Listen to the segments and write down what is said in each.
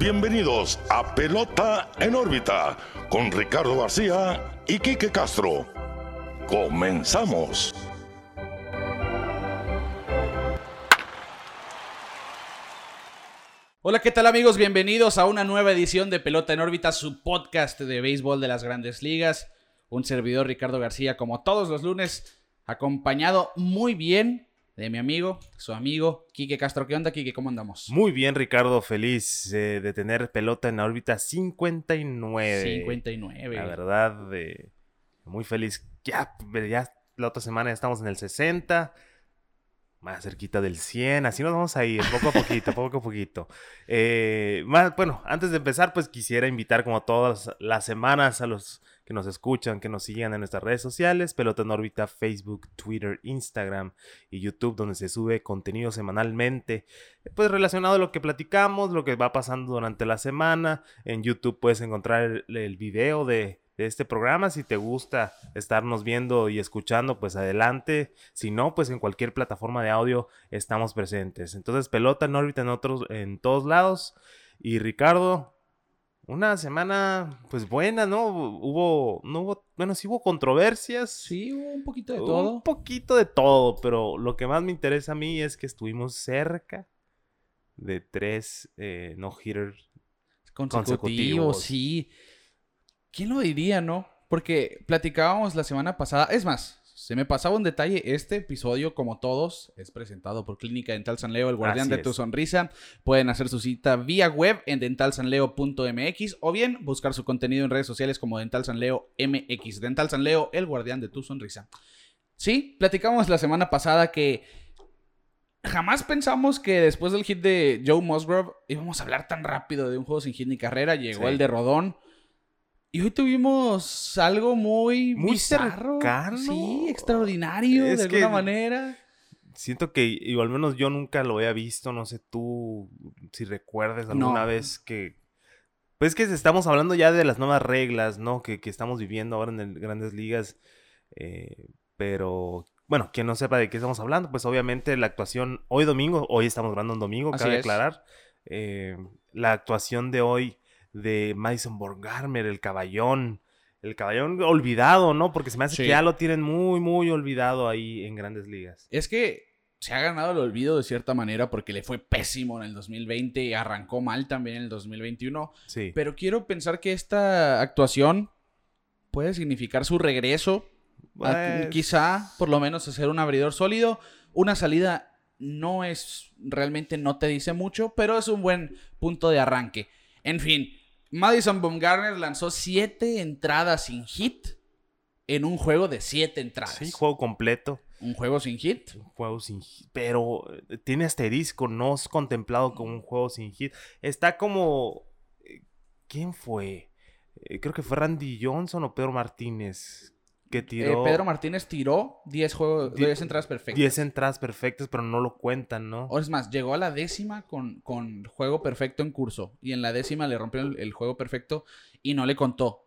bienvenidos a Pelota en órbita con Ricardo García y Quique Castro. Comenzamos. Hola, ¿qué tal amigos? Bienvenidos a una nueva edición de Pelota en órbita, su podcast de béisbol de las grandes ligas. Un servidor Ricardo García, como todos los lunes, acompañado muy bien de mi amigo, su amigo, Quique Castro. ¿Qué onda, Quique? ¿Cómo andamos? Muy bien, Ricardo. Feliz eh, de tener pelota en la órbita 59. 59. La verdad, eh, muy feliz. Ya, ya la otra semana ya estamos en el 60. Más cerquita del 100. Así nos vamos a ir, poco a poquito, poco a poquito. Eh, más, bueno, antes de empezar, pues quisiera invitar como todas las semanas a los que nos escuchan, que nos sigan en nuestras redes sociales, Pelota en órbita, Facebook, Twitter, Instagram y YouTube, donde se sube contenido semanalmente, pues relacionado a lo que platicamos, lo que va pasando durante la semana. En YouTube puedes encontrar el, video de, de este programa. Si te gusta estarnos viendo y escuchando, pues adelante. Si no, pues en cualquier plataforma de audio estamos presentes. Entonces, pelota en órbita en otros, en todos lados. Y Ricardo, una semana, pues buena, ¿no? Hubo, no hubo, bueno, sí hubo controversias. Sí, hubo un poquito de todo. Un poquito de todo, pero lo que más me interesa a mí es que estuvimos cerca de tres eh, no-hitters consecutivos. Sí. ¿Quién lo diría, no? Porque platicábamos la semana pasada, es más, se me pasaba un detalle, este episodio, como todos, es presentado por Clínica Dental San Leo, el guardián de tu sonrisa. Pueden hacer su cita vía web en dentalsanleo.mx o bien buscar su contenido en redes sociales como Dental San Leo MX. Dental San Leo, el guardián de tu sonrisa. Sí, platicamos la semana pasada que jamás pensamos que después del hit de Joe Musgrove íbamos a hablar tan rápido de un juego sin hit ni carrera. Llegó el de Rodón. Y hoy tuvimos algo muy, muy cercano. Sí, extraordinario de alguna manera. Siento que, y al menos yo nunca lo había visto, no sé tú si recuerdes alguna vez que... Pues que estamos hablando ya de las nuevas reglas, ¿no? Que, estamos viviendo ahora en el Grandes Ligas. Eh, pero, bueno, quien no sepa de qué estamos hablando, pues obviamente la actuación hoy domingo, hoy estamos hablando un domingo, cabe aclarar. Eh, la actuación de hoy de Madison Borgarmer, el caballón. El caballón olvidado, ¿no? Porque se me hace que ya lo tienen muy, muy olvidado ahí en grandes ligas. Es que se ha ganado el olvido de cierta manera porque le fue pésimo en el 2020 y arrancó mal también en el 2021. Sí. Pero quiero pensar que esta actuación puede significar su regreso. Pues quizá, por lo menos, hacer un abridor sólido. Una salida no es, realmente no te dice mucho, pero es un buen punto de arranque. En fin, Madison Bumgarner lanzó siete entradas sin hit en un juego de siete entradas. Sí, juego completo. Un juego sin hit. Un juego sin hit. Pero eh, tiene asterisco, no es contemplado como un juego sin hit. Está como. Eh, ¿Quién fue? Eh, creo que fue Randy Johnson o Pedro Martínez que eh, tiró. Pedro Martínez tiró 10 juegos, 10 entradas perfectas. 10 entradas perfectas, pero no lo cuentan, ¿no? O es más, llegó a la décima con, con juego perfecto en curso. Y en la décima le rompió el, juego perfecto y no le contó.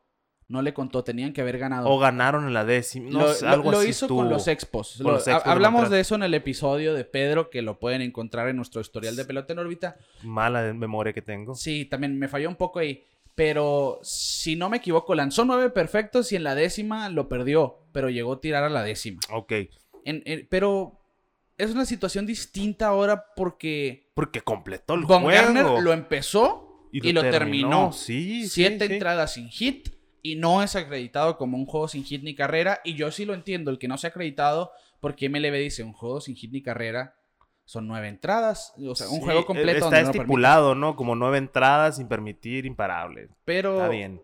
No le contó, tenían que haber ganado. O ganaron en la décima. No, lo, algo lo hizo con los expos. hablamos de eso en el episodio de Pedro, que lo pueden encontrar en nuestro historial de pelota en órbita. Mala memoria que tengo. Sí, también me falló un poco ahí. Pero si no me equivoco, lanzó nueve perfectos y en la décima lo perdió, pero llegó a tirar a la décima. Ok. pero es una situación distinta ahora porque. Porque completó el Von juego. lo empezó y lo, terminó. Sí, Siete entradas sin hit y no es acreditado como un juego sin hit ni carrera. Y yo sí lo entiendo, el que no se ha acreditado, porque MLB dice un juego sin hit ni carrera son nueve entradas. O sea, un juego e, completo. Está estipulado, ¿no? Como nueve entradas sin permitir imparables. Pero. Está bien.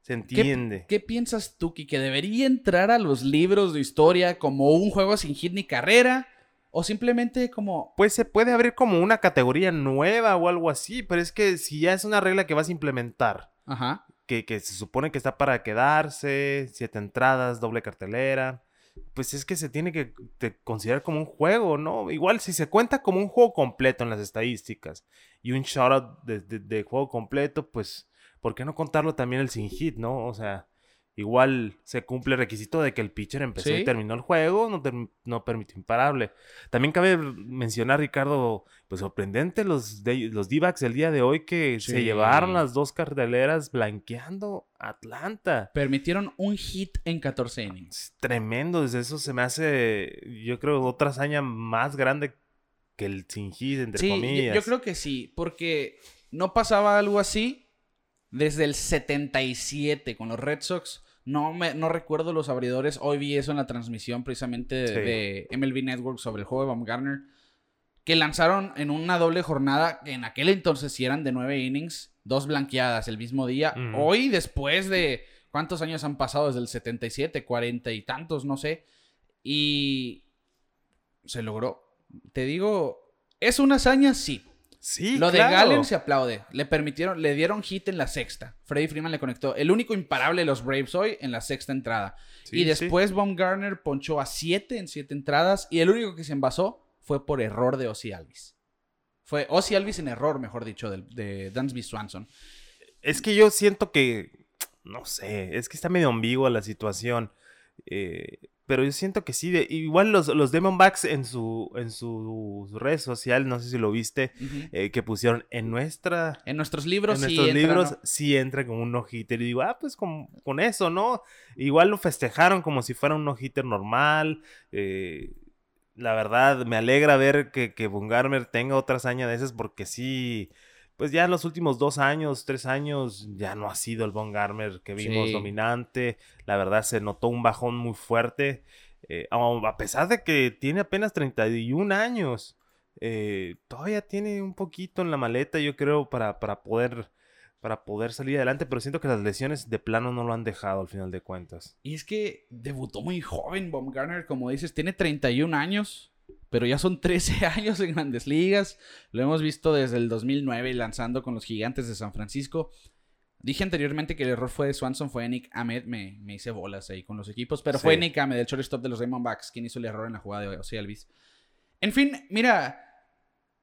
Se entiende. ¿Qué, piensas tú, que debería entrar a los libros de historia como un juego sin hit ni carrera? O simplemente como. Pues se puede abrir como una categoría nueva o algo así, pero es que si ya es una regla que vas a implementar. Ajá. Que, que se supone que está para quedarse, siete entradas, doble cartelera pues es que se tiene que considerar como un juego, ¿no? Igual si se cuenta como un juego completo en las estadísticas y un shoutout de, de, juego completo, pues, ¿por qué no contarlo también el sin hit, no? O sea, igual se cumple el requisito de que el pitcher empezó y terminó el juego, no, no permitió imparable. También cabe mencionar, Ricardo, pues sorprendente los, los D-backs el día de hoy que se llevaron las dos carteleras blanqueando Atlanta. Permitieron un hit en 14 innings. Tremendo, desde eso se me hace, yo creo, otra hazaña más grande que el sin hit, entre comillas. Yo, yo creo que sí, porque no pasaba algo así desde el 77 con los Red Sox no, me, no recuerdo los abridores. Hoy vi eso en la transmisión precisamente de, MLB Network sobre el juego de Baumgartner. Que lanzaron en una doble jornada, en aquel entonces si eran de nueve innings, dos blanqueadas el mismo día. Hoy, después de cuántos años han pasado desde el 77, 40 y tantos, no sé. Y se logró. Te digo, ¿es una hazaña? Sí. Lo de Galen se aplaude. Le permitieron, le dieron hit en la sexta. Freddy Freeman le conectó. El único imparable de los Braves hoy en la sexta entrada. y después Baumgartner ponchó a siete en siete entradas. Y el único que se envasó fue por error de Ozzy Alvis. Fue Ozzy Alvis en error, mejor dicho, de, de Dansby Swanson. Es que yo siento que. No sé, es que está medio ambigua la situación. Eh, pero yo siento que sí. igual los, los Demonbacks en su, en su red social, no sé si lo viste, eh, que pusieron en nuestra. En nuestros libros, en nuestros libros, sí entra como un no-hitter. Y digo, ah, pues con, con, eso, ¿no? Igual lo festejaron como si fuera un no-hitter normal. Eh, la verdad, me alegra ver que, que Bungarmer tenga otra hazaña de esas porque sí pues ya en los últimos dos años, tres años, ya no ha sido el Von Garmer que vimos dominante. La verdad se notó un bajón muy fuerte. Eh, a pesar de que tiene apenas 31 años, eh, todavía tiene un poquito en la maleta, yo creo, para, para, poder, para poder salir adelante. Pero siento que las lesiones de plano no lo han dejado al final de cuentas. Y es que debutó muy joven, Garner, como dices, tiene 31 años pero ya son 13 años en grandes ligas. Lo hemos visto desde el 2009 lanzando con los gigantes de San Francisco. Dije anteriormente que el error fue de Swanson, fue Nick Ahmed, me, me hice bolas ahí con los equipos, pero fue Nick Ahmed, el shortstop de los Diamondbacks, quien hizo el error en la jugada de Ozzy Alvis. En fin, mira,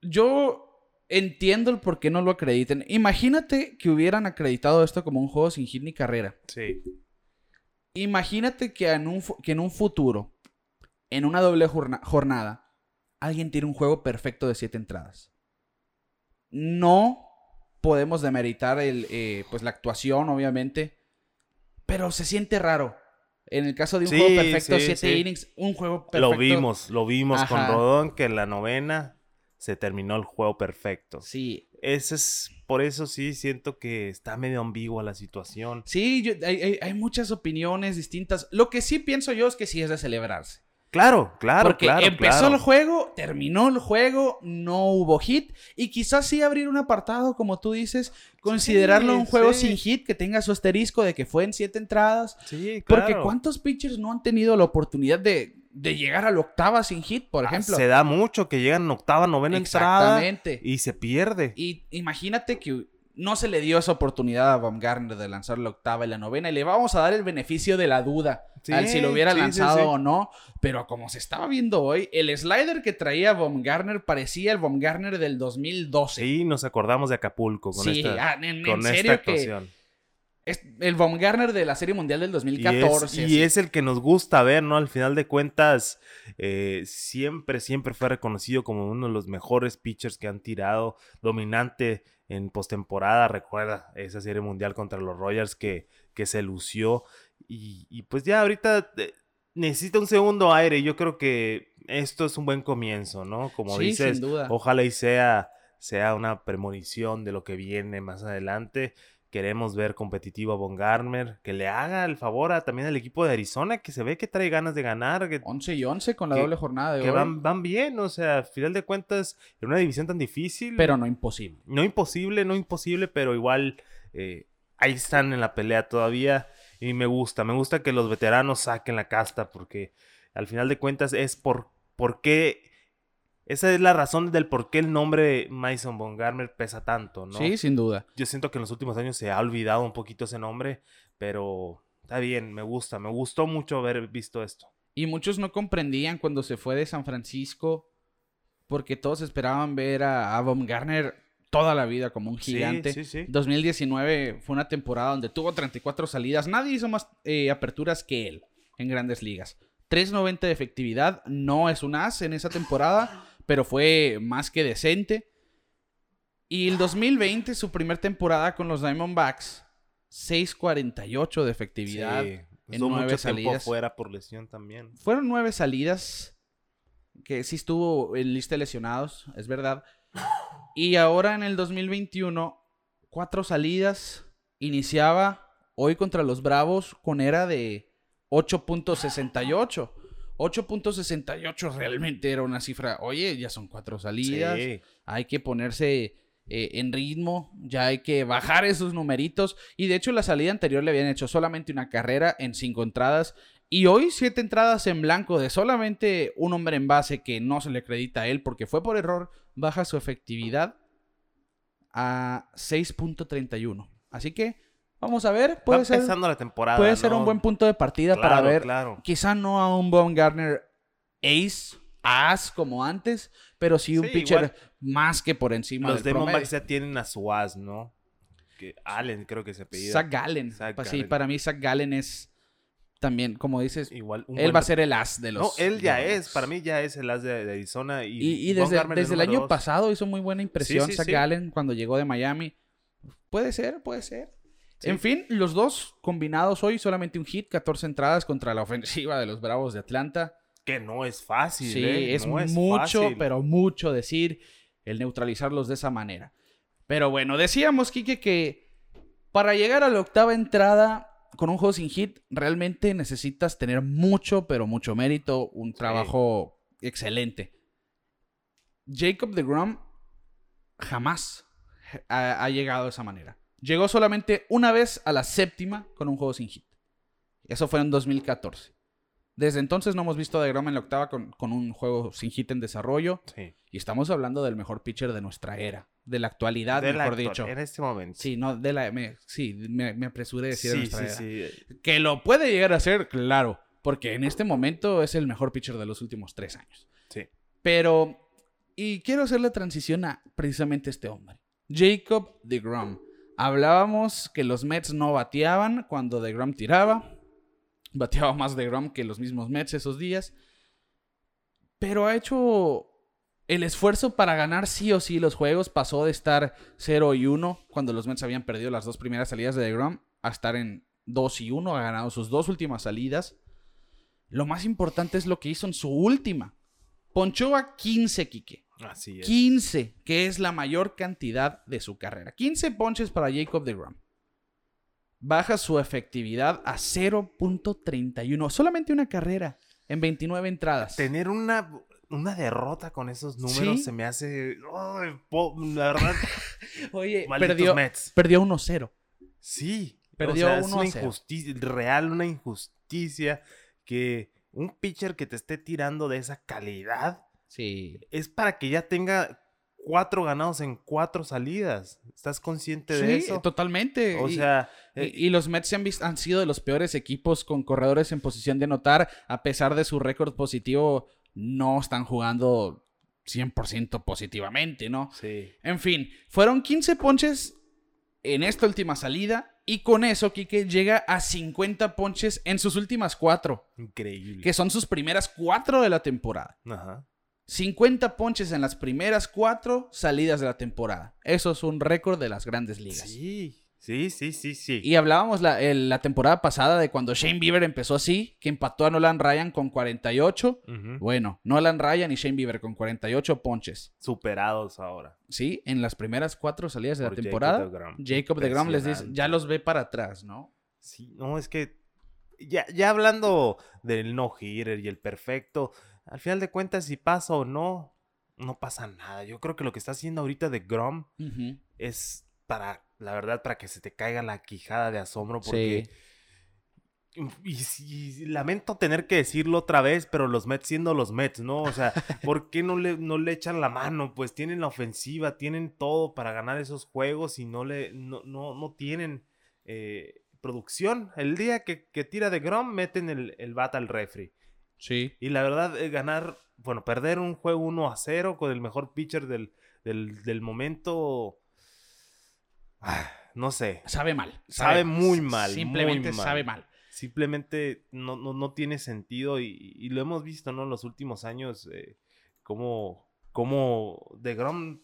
yo entiendo el por qué no lo acrediten. Imagínate que hubieran acreditado esto como un juego sin hit ni carrera. Sí. Imagínate que en un, que en un futuro, en una doble jornada, alguien tiene un juego perfecto de siete entradas. No podemos demeritar el, eh, pues la actuación, obviamente, pero se siente raro. En el caso de un juego perfecto, siete innings, un juego perfecto. Lo vimos, lo vimos con Rodón, que en la novena se terminó el juego perfecto. Sí. Ese es, por eso sí siento que está medio ambigua la situación. Sí, hay, hay, muchas opiniones distintas. Lo que sí pienso yo es que sí es de celebrarse. Claro, claro, Porque claro. Empezó el juego, terminó el juego, no hubo hit. Y quizás sí abrir un apartado, como tú dices, considerarlo un juego sin hit, que tenga su asterisco de que fue en siete entradas. Sí, claro. Porque ¿cuántos pitchers no han tenido la oportunidad de, llegar a la octava sin hit, por ah, ejemplo? se da mucho que llegan octava, novena Exactamente. entrada. Y se pierde. Y imagínate que no se le dio esa oportunidad a Baumgartner de lanzar la octava y la novena. Y le vamos a dar el beneficio de la duda al si lo hubiera lanzado o no. Pero como se estaba viendo hoy, el slider que traía Baumgartner parecía el Baumgartner del 2012. Sí, nos acordamos de Acapulco con esta, ah, en, con esta actuación. es el Baumgartner de la Serie Mundial del 2014. Y es, el que nos gusta ver, ¿no? Al final de cuentas, eh, siempre, siempre fue reconocido como uno de los mejores pitchers que han tirado, dominante en postemporada, recuerda esa serie mundial contra los Royals que, que se lució. Y, pues ya ahorita eh, necesita un segundo aire. Yo creo que esto es un buen comienzo, ¿no? Como dices, ojalá y sea, sea una premonición de lo que viene más adelante. Queremos ver competitivo a Von Garmer, que le haga el favor a, también al equipo de Arizona, que se ve que trae ganas de ganar. Que, 11 y 11 con la doble jornada de que Van, van bien, o sea, al final de cuentas, en una división tan difícil. Pero no imposible. No imposible, no imposible, pero igual eh, ahí están en la pelea todavía. Y me gusta, me gusta que los veteranos saquen la casta, porque al final de cuentas es por, por qué esa es la razón del por qué el nombre Mason Bongarmer pesa tanto, ¿no? Sí, sin duda. Yo siento que en los últimos años se ha olvidado un poquito ese nombre, pero está bien, me gusta, me gustó mucho haber visto esto. Y muchos no comprendían cuando se fue de San Francisco, porque todos esperaban ver a, a Garner toda la vida como un gigante. Sí, sí, sí. 2019 fue una temporada donde tuvo 34 salidas. Nadie hizo más eh, aperturas que él en grandes ligas. 3.90 de efectividad. No es un as en esa temporada, pero fue más que decente. Y el 2020, su primer temporada con los Diamondbacks, 6.48 de efectividad. Sí. en nueve mucho tiempo salidas. fuera por lesión también. Fueron nueve salidas. Que sí estuvo en lista de lesionados, es verdad. Y ahora en el 2021, cuatro salidas. Iniciaba hoy contra los Bravos con era de 8.68. 8.68 realmente era una cifra. Oye, ya son cuatro salidas. Sí. Hay que ponerse eh, en ritmo. Ya hay que bajar esos numeritos. Y de hecho, la salida anterior le habían hecho solamente una carrera en cinco entradas. Y hoy siete entradas en blanco de solamente un hombre en base que no se le acredita a él porque fue por error. Baja su efectividad a 6.31. Así que vamos a ver. Puede Va ser, empezando la temporada. puede ser un buen punto de partida para ver Claro. quizá no a un Baumgartner ace, as como antes, pero sí un Sí, pitcher igual. más que por encima Los del promedio. Diamondbacks ya tienen a su as, ¿no? Que Allen creo que se apellida. Zach Gallen. Zach Sí, Gallen. para mí Zach Gallen es también, como dices, Igual. un él buen- va a ser el as de los... No, él ya es. Para mí ya es el as de, de Arizona. Y, Y, y desde, el año dos. pasado hizo muy buena impresión sí, Zach sí. Gallen cuando llegó de Miami. Puede ser, puede ser. Sí. En fin, los dos combinados hoy, solamente un hit, 14 entradas contra la ofensiva de los Bravos de Atlanta. Que no es fácil. Sí, ¿eh? es No mucho, fácil. pero mucho decir el neutralizarlos de esa manera. Pero bueno, decíamos, Kike, que para llegar a la octava entrada con un juego sin hit, realmente necesitas tener mucho, pero mucho mérito, un trabajo excelente. Jacob de Grom jamás ha, ha llegado de esa manera. Llegó solamente una vez a la séptima con un juego sin hit. Eso fue en 2014. Desde entonces no hemos visto a DeGrom en la octava con, con un juego sin hit en desarrollo. Sí. Y estamos hablando del mejor pitcher de nuestra era. De la actualidad, De mejor dicho. En este momento. Sí, no, de la... Me, sí, me, me apresuré a decir de sí, nuestra sí, era. sí. Que lo puede llegar a ser, claro. Porque en este momento es el mejor pitcher de los últimos tres años. Sí. Pero... Y quiero hacer la transición a precisamente este hombre. Jacob DeGrom. Hablábamos que los Mets no bateaban cuando DeGrom tiraba. Bateaba más DeGrom que los mismos Mets esos días. Pero ha hecho el esfuerzo para ganar sí o sí los juegos. Pasó de estar 0 y 1 cuando los Mets habían perdido las dos primeras salidas de DeGrom a estar en 2 y 1. Ha ganado sus dos últimas salidas. Lo más importante es lo que hizo en su última. Ponchó a 15, Quique. Así es. 15, que es la mayor cantidad de su carrera. 15 ponches para Jacob DeGrom. Baja su efectividad a 0.31. Solamente una carrera en 29 entradas. Tener una, una derrota con esos números Sí. se me hace. po- la verdad. Oye, perdió, Mets. perdió 1-0. Sí. Perdió o sea, es 1 a una 0. injusticia, real, una injusticia que un pitcher que te esté tirando de esa calidad Sí. es para que ya tenga cuatro ganados en cuatro salidas. ¿Estás consciente de Sí, eso? totalmente. O Y- sea, Y, eh, y los Mets se han, vis- han sido de los peores equipos con corredores en posición de anotar. A pesar de su récord positivo, no están jugando 100% positivamente, ¿no? sí. En fin, fueron 15 ponches en esta última salida. Y con eso, Quique llega a 50 ponches en sus últimas cuatro, Increíble. que son sus primeras cuatro de la temporada. Ajá. 50 ponches en las primeras cuatro salidas de la temporada. Eso es un récord de las grandes ligas. Sí, sí, sí, sí, sí. Y hablábamos la, el- la temporada pasada de cuando Shane Bieber empezó así, que empató a Nolan Ryan con 48. Ujú. Bueno, Nolan Ryan y Shane Bieber con 48 ponches. Superados ahora. ¿Sí? En las primeras cuatro salidas de la Por Jacob temporada. deGrom. Jacob de Grom les dice, ya los ve para atrás, ¿no? Sí, no, es que ya, ya hablando del no-hitter y el perfecto, al final de cuentas, si pasa o no, no pasa nada. Yo creo que lo que está haciendo ahorita de Grom es para, la verdad, para que se te caiga la quijada de asombro porque... Sí. Y, sí, lamento tener que decirlo otra vez, pero los Mets siendo los Mets, ¿no? O sea, ¿por qué no le, no le echan la mano? Pues tienen la ofensiva, tienen todo para ganar esos juegos y no le no, no, no tienen eh, producción. El día que, que tira de Grom, meten el, el bat al refri. Sí. Y la verdad, eh, ganar, bueno, perder un juego 1 a 0 con el mejor pitcher del, del, del momento no sé. Sabe mal. Sabe, muy mal. Simplemente muy mal. sabe mal. Simplemente no, no, no tiene sentido y, y lo hemos visto, ¿no? En los últimos años, eh, cómo, cómo DeGrom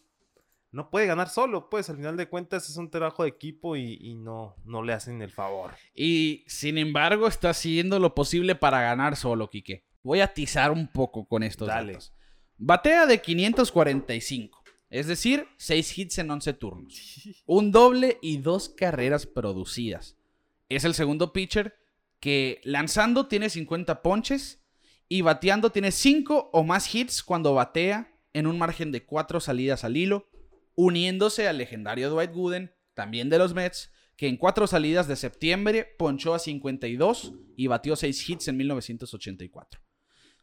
no puede ganar solo, pues al final de cuentas es un trabajo de equipo y, y no, no le hacen el favor. Y sin embargo está haciendo lo posible para ganar solo, Quique. Voy a atizar un poco con estos Dale. datos. Batea de 545, es decir, 6 hits en 11 turnos. Un doble y dos carreras producidas. Es el segundo pitcher que lanzando tiene 50 ponches y bateando tiene 5 o más hits cuando batea en un margen de 4 salidas al hilo, uniéndose al legendario Dwight Gooden, también de los Mets, que en 4 salidas de septiembre ponchó a 52 y batió 6 hits en 1984.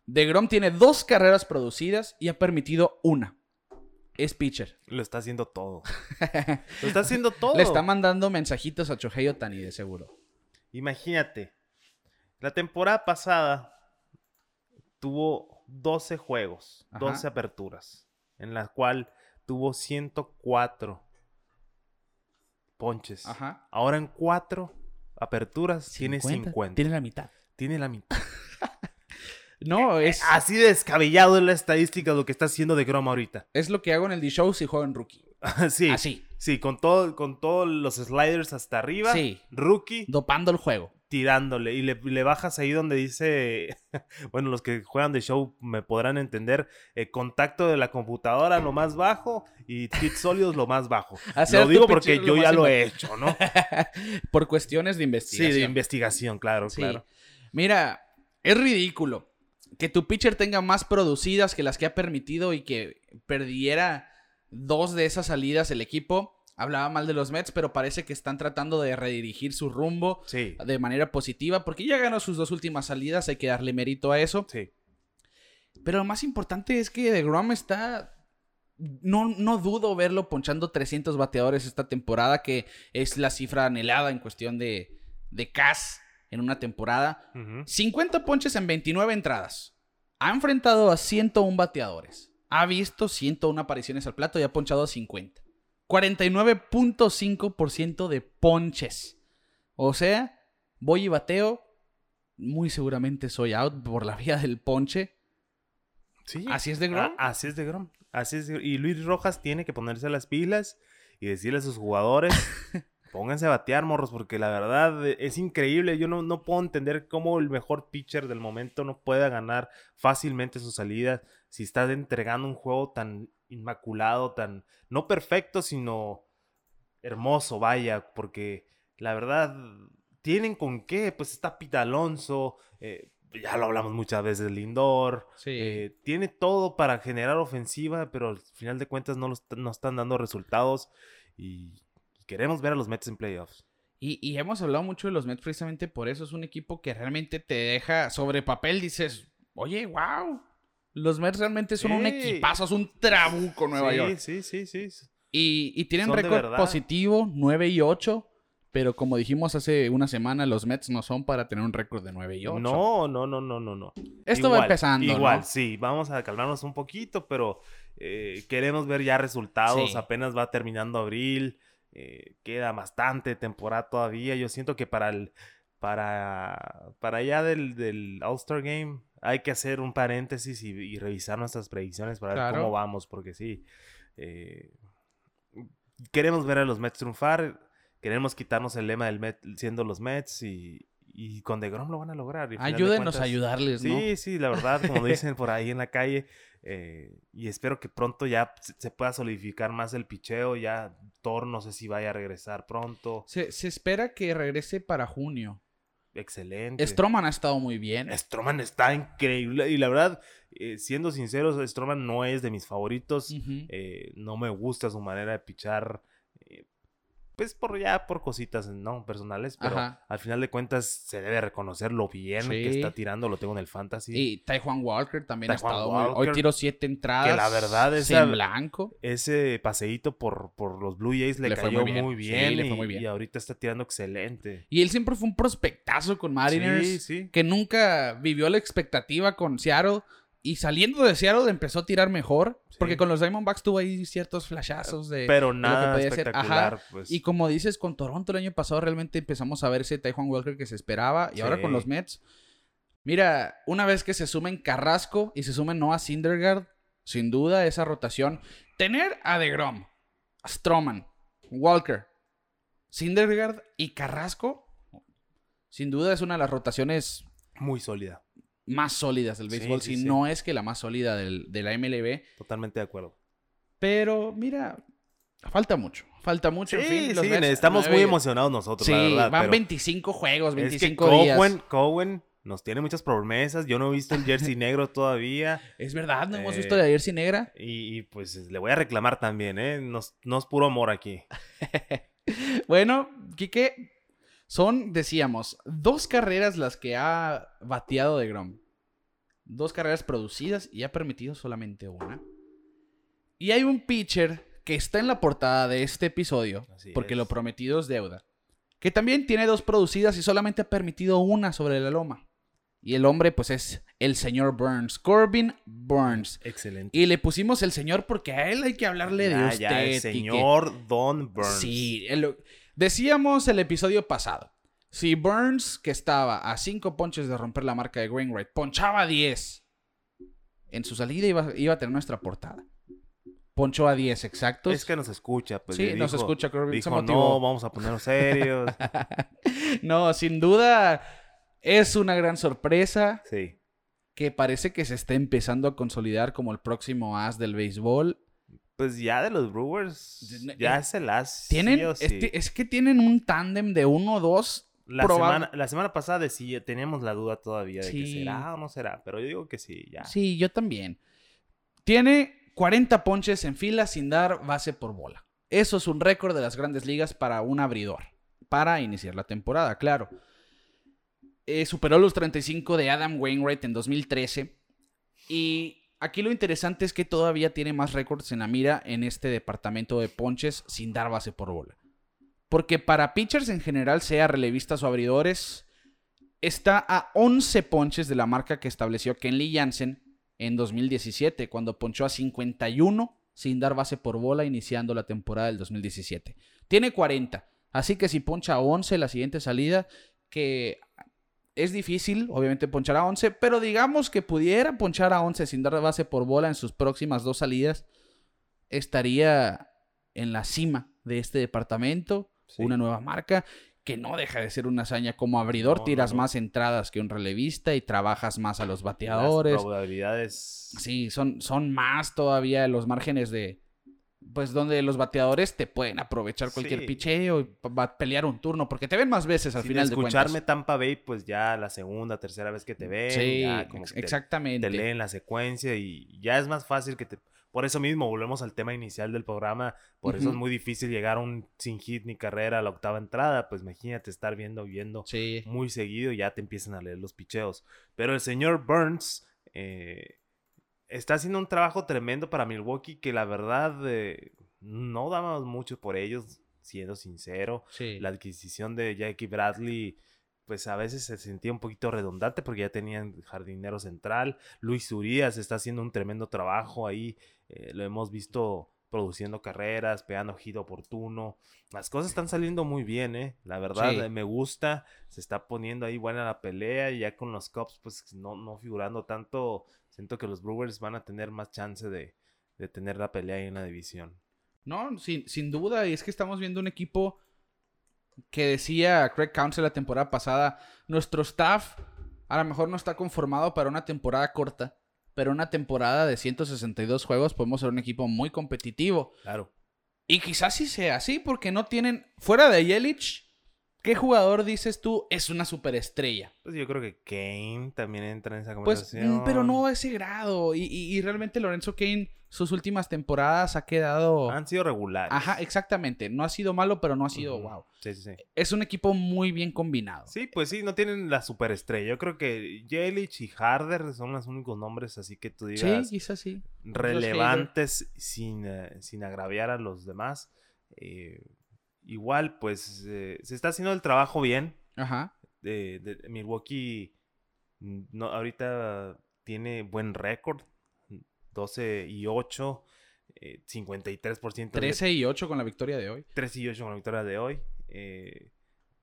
DeGrom tiene dos carreras producidas y ha permitido una. Es pitcher. Lo está haciendo todo. Lo está haciendo todo. Le está mandando mensajitos a Chohei Otani, de seguro. Imagínate, la temporada pasada tuvo 12 juegos, Ajá. 12 aperturas, en la cual tuvo 104 ponches. Ajá. Ahora en 4 aperturas tiene 50. Tiene la mitad. Tiene la mitad. No, es, Así de descabellado es la estadística de lo que está haciendo de Grom ahorita. es lo que hago en el D-Show si juego en rookie. sí, Así, sí, con todo, con todos los sliders hasta arriba. Sí. Rookie dopando el juego. tirándole y le, le bajas ahí donde dice, bueno, los que juegan de show me podrán entender, eh, contacto de la computadora lo más bajo y hits sólidos lo más bajo. Hacer lo digo porque yo lo ya lo he hecho, ¿no? Por cuestiones de Sí, investigación. de investigación, claro, Sí. claro. Mira, es ridículo que tu pitcher tenga más producidas que las que ha permitido y que perdiera dos de esas salidas el equipo. Hablaba mal de los Mets, pero parece que están tratando de redirigir su rumbo Sí, de manera positiva porque ya ganó sus dos últimas salidas, hay que darle mérito a eso. sí. Pero lo más importante es que DeGrom está. No, no dudo verlo ponchando 300 bateadores esta temporada, que es la cifra anhelada en cuestión de, de CAS en una temporada. Ujú. 50 ponches en 29 entradas. Ha enfrentado a 101 bateadores. Ha visto 101 apariciones al plato y ha ponchado a 50. 49.5% de ponches. O sea, voy y bateo. Muy seguramente soy out por la vía del ponche. Sí. Así es de Grom. Ah, así es de Grom. Así es de- Y Luis Rojas tiene que ponerse las pilas y decirle a sus jugadores, pónganse a batear, morros, porque la verdad eh, es increíble. Yo no, no puedo entender cómo el mejor pitcher del momento no pueda ganar fácilmente sus salidas si está entregando un juego tan inmaculado, tan no perfecto, sino hermoso, vaya, porque la verdad tienen con qué, pues está Pita Alonso, eh, ya lo hablamos muchas veces, Lindor, Sí. eh, tiene todo para generar ofensiva, pero al final de cuentas no, los, no están dando resultados y queremos ver a los Mets en playoffs. Y, y hemos hablado mucho de los Mets precisamente por eso. Es un equipo que realmente te deja sobre papel. Dices, oye, wow. Los Mets realmente son un Sí. equipazo. Es un trabuco Nueva sí, York. sí, sí, sí. Y, y tienen récord positivo, 9 y 8. Pero como dijimos hace una semana, los Mets no son para tener un récord de 9 y 8. No, no, no, no, no, no. Esto va empezando, Igual, ¿no? sí, vamos a calmarnos un poquito, pero eh, queremos ver ya resultados. Sí. Apenas va terminando abril, eh, queda bastante temporada todavía. Yo siento que para el para para allá del, del All-Star Game hay que hacer un paréntesis y, y revisar nuestras predicciones para ver cómo vamos, porque sí. eh, queremos ver a los Mets triunfar. Queremos quitarnos el lema del Met siendo los Mets y, y con DeGrom lo van a lograr. y Ayúdenos cuentas- a ayudarles, ¿no? Sí, sí, la verdad, como dicen por ahí en la calle. eh, y espero que pronto ya se- pueda solidificar más el picheo. Ya Thor no sé si vaya a regresar pronto. Se, se espera que regrese para junio. Excelente. Stroman ha estado muy bien. Stroman está increíble. Y la verdad, eh, siendo sinceros, Stroman no es de mis favoritos. Eh, no me gusta su manera de pichar. Pues por ya por cositas no personales, pero Ajá. al final de cuentas se debe reconocer lo bien que está tirando, lo tengo en el fantasy. Y Taijuan Walker también ha estado muy... Hoy Walker, tiró siete entradas. la verdad esa- blanco. ese paseíto por, por los Blue Jays le, cayó muy muy bien. le y, fue muy bien. y ahorita está tirando excelente. Y él siempre fue un prospectazo con Mariners. Sí, sí. Que nunca vivió la expectativa con Seattle. Y saliendo de Seattle empezó a tirar mejor. Porque con los Diamondbacks tuvo ahí ciertos flashazos de. Pero nada espectacular. Pues. Y como dices, con Toronto el año pasado realmente empezamos a ver ese Taiwan Walker que se esperaba. Y ahora con los Mets. Mira, una vez que se sumen Carrasco y se sumen Noah Syndergaard, sin duda esa rotación. Tener a DeGrom, a Stroman, Walker, Syndergaard y Carrasco, sin duda es una de las rotaciones muy sólida. Más sólidas del béisbol, si no es que la más sólida de la MLB. Totalmente de acuerdo. Pero mira, falta mucho. Falta mucho. Sí, estamos muy emocionados nosotros, la verdad. Van 25 juegos, 25 días. Cowen, Cowen nos tiene muchas promesas. Yo no he visto el jersey negro todavía. Es verdad, no hemos visto la jersey negra. Y, pues le voy a reclamar también, ¿eh? No, es puro amor aquí. bueno, Quique, son, decíamos, dos carreras las que ha bateado de Grom. Dos carreras producidas y ha permitido solamente una. Y hay un pitcher que está en la portada de este episodio, porque lo prometido es deuda, que también tiene dos producidas y solamente ha permitido una sobre la loma. Y el hombre, pues, es el señor Burns. Corbin Burns. Excelente. Y le pusimos el señor porque a él hay que hablarle de usted. Ya, el señor Don Burns. Sí. Decíamos el episodio pasado. Si Burns, que estaba a cinco ponches de romper la marca de Greenwright, ponchaba 10, en su salida iba, iba a tener nuestra portada. Poncho a 10 exactos. Es que nos escucha. Pues, sí, nos escucha Corbin. Dijo, no, vamos a ponernos serios. no, sin duda es una gran sorpresa. Sí. Que parece que se está empezando a consolidar como el próximo as del béisbol. Pues ya de los Brewers, ya es el as. Tienen, es, que tienen un tándem de uno o dos. La, semana, la semana pasada decía, teníamos la duda todavía de que será o no será, pero yo digo que sí, ya. Sí, yo también. Tiene 40 ponches en fila sin dar base por bola. Eso es un récord de las grandes ligas para un abridor, para iniciar la temporada, claro. Eh, superó los 35 de Adam Wainwright en 2013. Y aquí lo interesante es que todavía tiene más récords en la mira en este departamento de ponches sin dar base por bola. Porque para pitchers en general, sea relevistas o abridores, está a 11 ponches de la marca que estableció Kenley Jansen en 2017, cuando ponchó a 51 sin dar base por bola iniciando la temporada del 2017. Tiene 40, así que si poncha a 11 la siguiente salida, que es difícil, obviamente, ponchar a 11, pero digamos que pudiera ponchar a 11 sin dar base por bola en sus próximas dos salidas, estaría en la cima de este departamento, una nueva marca que no deja de ser una hazaña como abridor, tiras más entradas que un relevista y trabajas más a los bateadores. Las probabilidades. Sí, son, son más todavía los márgenes de, pues donde los bateadores te pueden aprovechar cualquier picheo y pelear un turno, porque te ven más veces al final de escucharme Tampa Bay, pues ya la segunda, tercera vez que te ven, sí, exactamente. Te, leen la secuencia y ya es más fácil que te... Por eso mismo, volvemos al tema inicial del programa, por eso es muy difícil llegar a un sin hit ni carrera a la octava entrada, pues imagínate estar viendo, viendo muy seguido, ya te empiezan a leer los picheos. Pero el señor Burns... Eh, está haciendo un trabajo tremendo para Milwaukee que la verdad eh, no damos mucho por ellos, siendo sincero. La adquisición de Jackie Bradley, pues a veces se sentía un poquito redundante porque ya tenían jardinero central. Luis Urias está haciendo un tremendo trabajo ahí. Eh, lo hemos visto produciendo carreras, pegando giro oportuno. Las cosas están saliendo muy bien, ¿eh? La verdad, eh, me gusta. Se está poniendo ahí buena la pelea y ya con los Cubs, pues no, no figurando tanto. Siento que los Brewers van a tener más chance de, tener la pelea ahí en la división. No, sin, sin duda. Y es que estamos viendo un equipo que decía Craig Council la temporada pasada, nuestro staff a lo mejor no está conformado para una temporada corta pero una temporada de 162 juegos podemos ser un equipo muy competitivo. Claro. Y quizás sí sea así, porque no tienen, fuera de Yelich, ¿qué jugador dices tú es una superestrella? Pues yo creo que Kane también entra en esa mm, conversación. Pues, pero no a ese grado. Y, y realmente Lorenzo Kane sus últimas temporadas ha quedado... Han sido regulares. Ajá, exactamente. No ha sido malo, pero no ha sido wow. Sí, sí, sí. Es un equipo muy bien combinado. Sí, pues sí, no tienen la superestrella. Yo creo que Yelich y Harder son los únicos nombres, así que tú digas... Sí, quizás sí. Relevantes sin, eh, sin agraviar a los demás. Eh, igual, pues eh, se está haciendo el trabajo bien. Ajá. De, de Milwaukee, no, ahorita tiene buen récord, 12 y 8, 53%. 13 y 8 con la victoria de hoy. 13 y 8 con la victoria de hoy. Eh,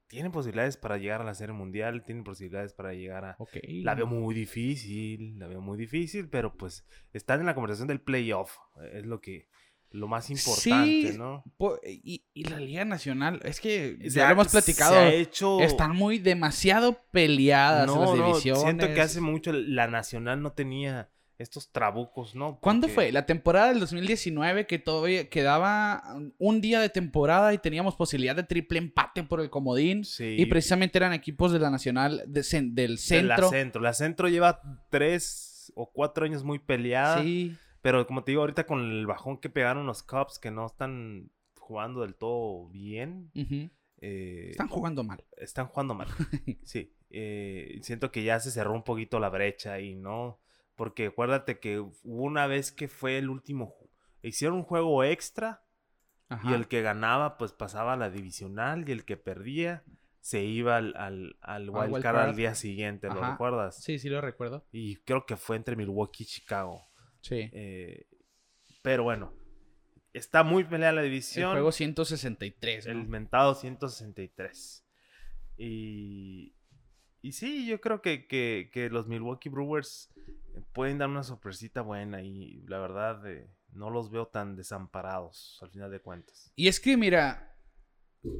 tienen posibilidades para llegar a la Serie Mundial, tienen posibilidades para llegar a... La veo muy difícil, la veo muy difícil, pero pues están en la conversación del playoff, es lo que... Lo más importante, ¿no? Y, y, la Liga Nacional, es que ya lo hemos platicado. hecho... Están muy demasiado peleadas las divisiones. siento que hace mucho la Nacional no tenía estos trabucos, ¿no? ¿Cuándo fue? La temporada del 2019 que todavía quedaba un día de temporada y teníamos posibilidad de triple empate por el comodín. Sí. Y precisamente eran equipos de la Nacional del centro. De la centro. La centro lleva tres o cuatro años muy peleada. Sí. Pero como te digo, ahorita con el bajón que pegaron los Cubs que no están jugando del todo bien. Eh, están jugando mal. Están jugando mal. sí. Eh, siento que ya se cerró un poquito la brecha y no porque acuérdate que hubo una vez que fue el último. Hicieron un juego extra. Y el que ganaba, pues pasaba a la divisional. Y el que perdía, se iba al, al, al wildcard al día siguiente. ¿Lo recuerdas? Sí, sí, lo recuerdo. Y creo que fue entre Milwaukee y Chicago. Sí. Eh, pero bueno, está muy peleada la división. El juego 163. El mentado 163. Y, y sí, yo creo que, que, que los Milwaukee Brewers pueden dar una sorpresita buena y la verdad eh, no los veo tan desamparados al final de cuentas. Y es que mira,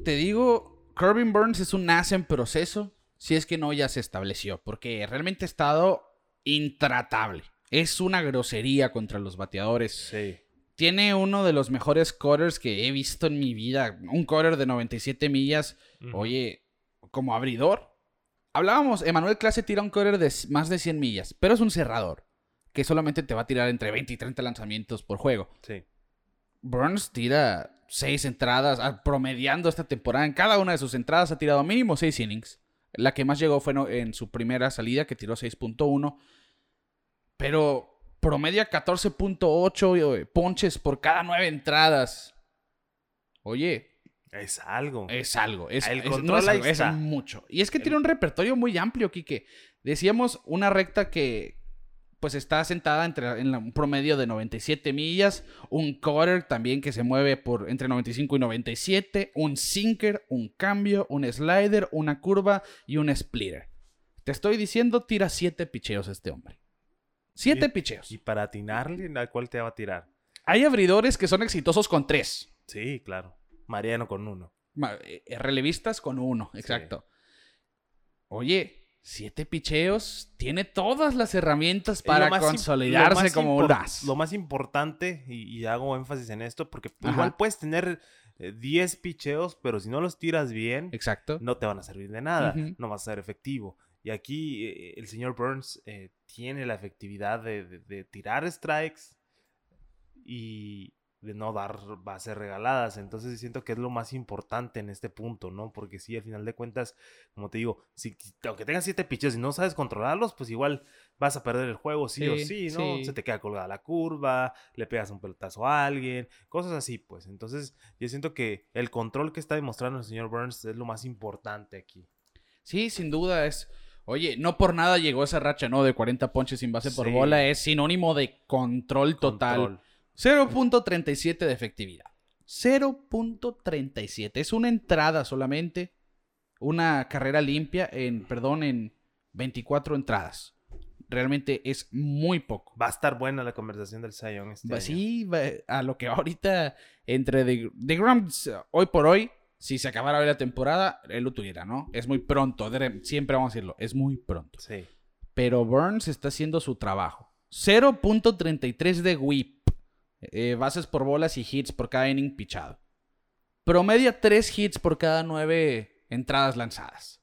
te digo, Corbin Burns es un as en proceso si es que no ya se estableció, porque realmente ha estado intratable. Es una grosería contra los bateadores. Sí. Tiene uno de los mejores cutters que he visto en mi vida. Un cutter de 97 millas. Oye, como abridor, Hablábamos, Emanuel Clase tira un cutter de más de 100 millas, pero es un cerrador que solamente te va a tirar entre 20 y 30 lanzamientos por juego. Sí. Burns tira 6 entradas, ah, promediando esta temporada. En cada una de sus entradas ha tirado mínimo 6 innings. La que más llegó fue en su primera salida, que tiró 6.1. Pero promedia 14.8 eh, ponches por cada 9 entradas. Oye, es algo. Es algo. Es, El control es, mucho. Y es que tiene un repertorio muy amplio, Kike. Decíamos una recta que pues está sentada entre, en un promedio de 97 millas, un cutter también que se mueve por entre 95 y 97, un sinker, un cambio, un slider, una curva y un splitter. Te estoy diciendo, tira 7 picheos este hombre. 7 picheos. ¿Y para atinarle, ¿a cuál te va a tirar? Hay abridores que son exitosos con 3. Sí, claro. Mariano con uno. Eh, relevistas con uno, exacto. Oye, siete picheos, tiene todas las herramientas para consolidarse como un Lo más importante, y, hago énfasis en esto, porque igual puedes tener 10 eh, picheos, pero si no los tiras bien, exacto. no te van a servir de nada, no vas a ser efectivo. Y aquí eh, el señor Burns tiene la efectividad de tirar strikes y, de no dar bases regaladas. Entonces siento que es lo más importante en este punto, ¿no? Porque si al final de cuentas, como te digo, si aunque tengas siete pitches y no sabes controlarlos, pues igual vas a perder el juego sí, o sí, ¿no? Se te queda colgada la curva, le pegas un pelotazo a alguien, cosas así, pues. Entonces yo siento que el control que está demostrando el señor Burns es lo más importante aquí. Sí, sin duda es... Oye, no por nada llegó esa racha, ¿no? De 40 ponches sin base por bola. Es sinónimo de control total. 0.37 de efectividad. 0.37. Es una entrada solamente. Una carrera limpia en, perdón, en 24 entradas. Realmente es muy poco. Va a estar buena la conversación del Sion este Sí, a lo que ahorita entre The, The Grams, hoy por hoy, si se acabara hoy la temporada, él lo tuviera, ¿no? Es muy pronto, siempre vamos a decirlo, es muy pronto. Sí. Pero Burns está haciendo su trabajo. 0.33 de whip. Eh, bases por bolas y hits por cada inning pichado. Promedia 3 hits por cada 9 entradas lanzadas.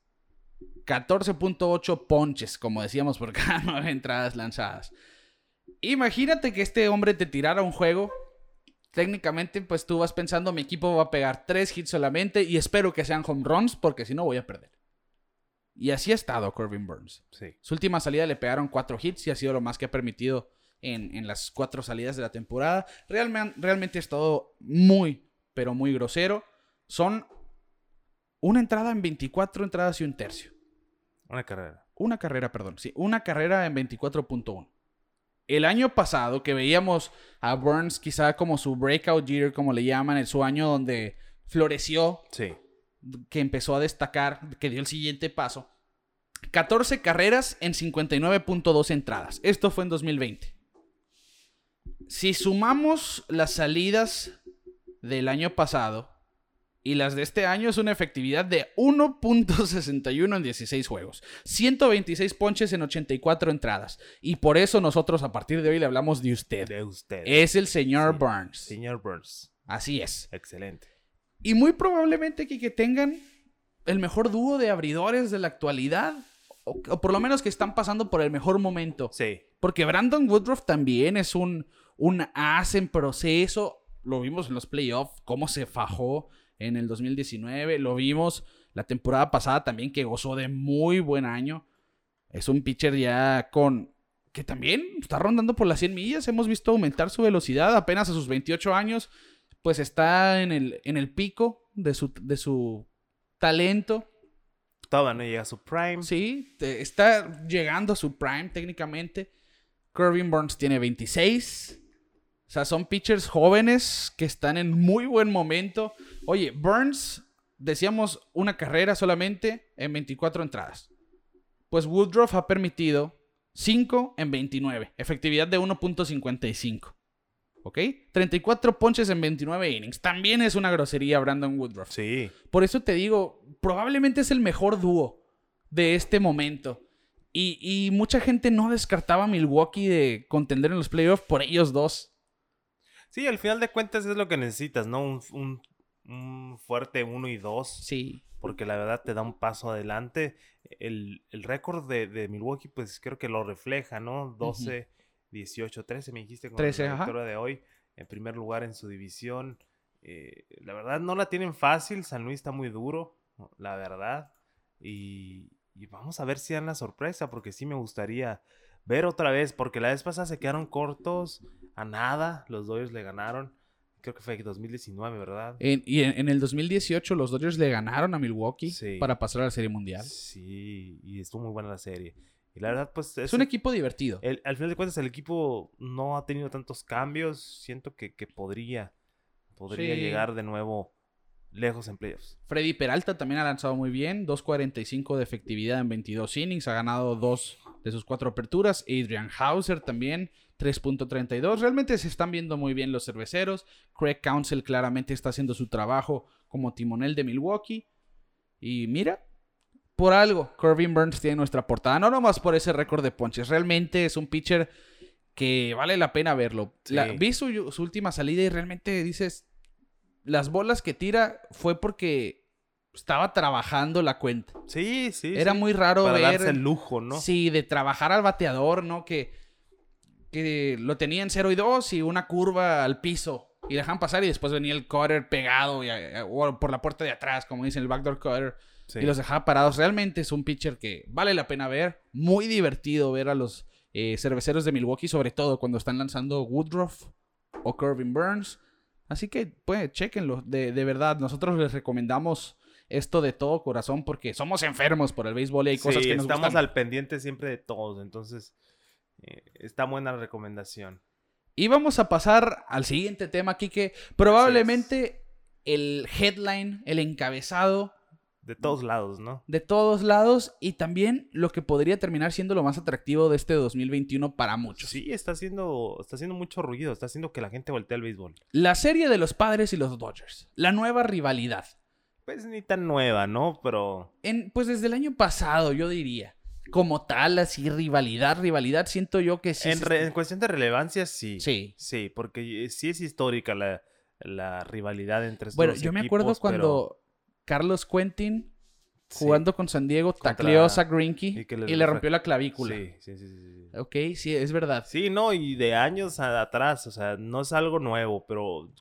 14.8 ponches, como decíamos, por cada 9 entradas lanzadas. Imagínate que este hombre te tirara un juego. Técnicamente, pues tú vas pensando, mi equipo va a pegar 3 hits solamente y espero que sean home runs porque si no voy a perder. Y así ha estado Corbin Burns. Su última salida le pegaron 4 hits y ha sido lo más que ha permitido en, las cuatro salidas de la temporada. Realmente, realmente es todo muy, pero muy grosero. Son una entrada en 24 entradas y un tercio. Una carrera. una carrera, perdón, sí, una carrera en 24.1. El año pasado que veíamos a Burns quizá como su breakout year, como le llaman, en su año donde floreció, Sí. que empezó a destacar, que dio el siguiente paso. 14 carreras en 59.2 entradas. Esto fue en 2020. Si sumamos las salidas del año pasado y las de este año, es una efectividad de 1.61 en 16 juegos. 126 ponches en 84 entradas. Y por eso nosotros a partir de hoy le hablamos de usted. De usted. Es el señor Sí. Burns. Señor Burns. Así es. Excelente. Y muy probablemente que, que tengan el mejor dúo de abridores de la actualidad. O, o por lo menos que están pasando por el mejor momento. Sí. Porque Brandon Woodruff también es un, un as en proceso. Lo vimos en los playoffs, cómo se fajó en el 2019. Lo vimos la temporada pasada también, que gozó de muy buen año. Es un pitcher ya con... que también está rondando por las 100 millas. Hemos visto aumentar su velocidad apenas a sus 28 años. Pues está en el, en el pico de su, de su talento. Todavía no llega a su prime. Sí, está llegando a su prime técnicamente. Corbin Burns tiene 26. O sea, son pitchers jóvenes que están en muy buen momento. Oye, Burns, decíamos una carrera solamente en 24 entradas. Pues Woodruff ha permitido 5 en 29. Efectividad de 1.55. ¿Ok? 34 ponches en 29 innings. También es una grosería Brandon Woodruff. Sí. Por eso te digo, probablemente es el mejor dúo de este momento. Y, y mucha gente no descartaba a Milwaukee de contender en los playoffs por ellos dos. Sí, al final de cuentas es lo que necesitas, ¿no? Un, un- un fuerte 1 y 2. Sí. Porque la verdad te da un paso adelante. El, el récord de, de Milwaukee, pues creo que lo refleja, ¿no? 12, 18, 13, me dijiste con 13, la victoria de hoy. En primer lugar en su división. Eh, la verdad no la tienen fácil. San Luis está muy duro, la verdad. Y, y vamos a ver si dan la sorpresa, porque sí me gustaría ver otra vez, porque la vez pasada se quedaron cortos a nada. Los Dodgers le ganaron. Creo que fue 2019, ¿verdad? En- y en, en el 2018 los Dodgers le ganaron a Milwaukee Sí. para pasar a la Serie Mundial. Sí, y estuvo muy buena la serie. Y la verdad, pues Es un equipo divertido. el- al final de cuentas, el equipo no ha tenido tantos cambios. Siento que, que podría, podría Sí. llegar de nuevo lejos en playoffs. Freddy Peralta también ha lanzado muy bien, 2.45 de efectividad en 22 innings, ha ganado dos de sus cuatro aperturas. Adrian Hauser también, 3.32. Realmente se están viendo muy bien los cerveceros. Craig Council claramente está haciendo su trabajo como timonel de Milwaukee. Y mira, por algo, Corbin Burns tiene nuestra portada. No nomás por ese récord de ponches, realmente es un pitcher que vale la pena verlo. La- vi su, su última salida y realmente dices, las bolas que tira fue porque estaba trabajando la cuenta. Sí, sí. Era sí. muy raro Para ver. darse el lujo, ¿no? Sí, de trabajar al bateador, ¿no? Que, que lo tenía en 0 y 2 y una curva al piso. Y dejan pasar y después venía el cutter pegado y, eh, o por la puerta de atrás, como dicen, el backdoor cutter. Sí. Y los dejaba parados. Realmente es un pitcher que vale la pena ver. Muy divertido ver a los eh, cerveceros de Milwaukee, sobre todo cuando están lanzando Woodruff o Corbin Burns. Así que, pues, chequenlo. De, de verdad, nosotros les recomendamos esto de todo corazón porque somos enfermos por el béisbol y hay cosas Sí, que nos estamos gustan. al pendiente siempre de todos. Entonces, eh, está buena la recomendación. Y vamos a pasar al siguiente tema, Kike. Probablemente el headline, el encabezado De todos lados, ¿no? de todos lados y también lo que podría terminar siendo lo más atractivo de este 2021 para muchos. Sí, está haciendo, está haciendo mucho ruido. Está haciendo que la gente voltee al béisbol. La serie de los padres y los Dodgers. La nueva rivalidad. Pues ni tan nueva, ¿no? Pero En, pues desde el año pasado, yo diría. Como tal, así, rivalidad, rivalidad, siento yo que sí. en, se- re- en cuestión de relevancia, sí. Sí. Sí, porque sí es histórica la, la rivalidad entre estos Bueno, dos yo me acuerdo pero cuando Carlos Quentin, sí, jugando con San Diego, Contra- tacleó a Zach Greinke y le rompió la clavícula. Sí, sí, sí, sí, sí. Ok, sí, es verdad. Sí, no, y de años a- atrás, o sea, no es algo nuevo, pero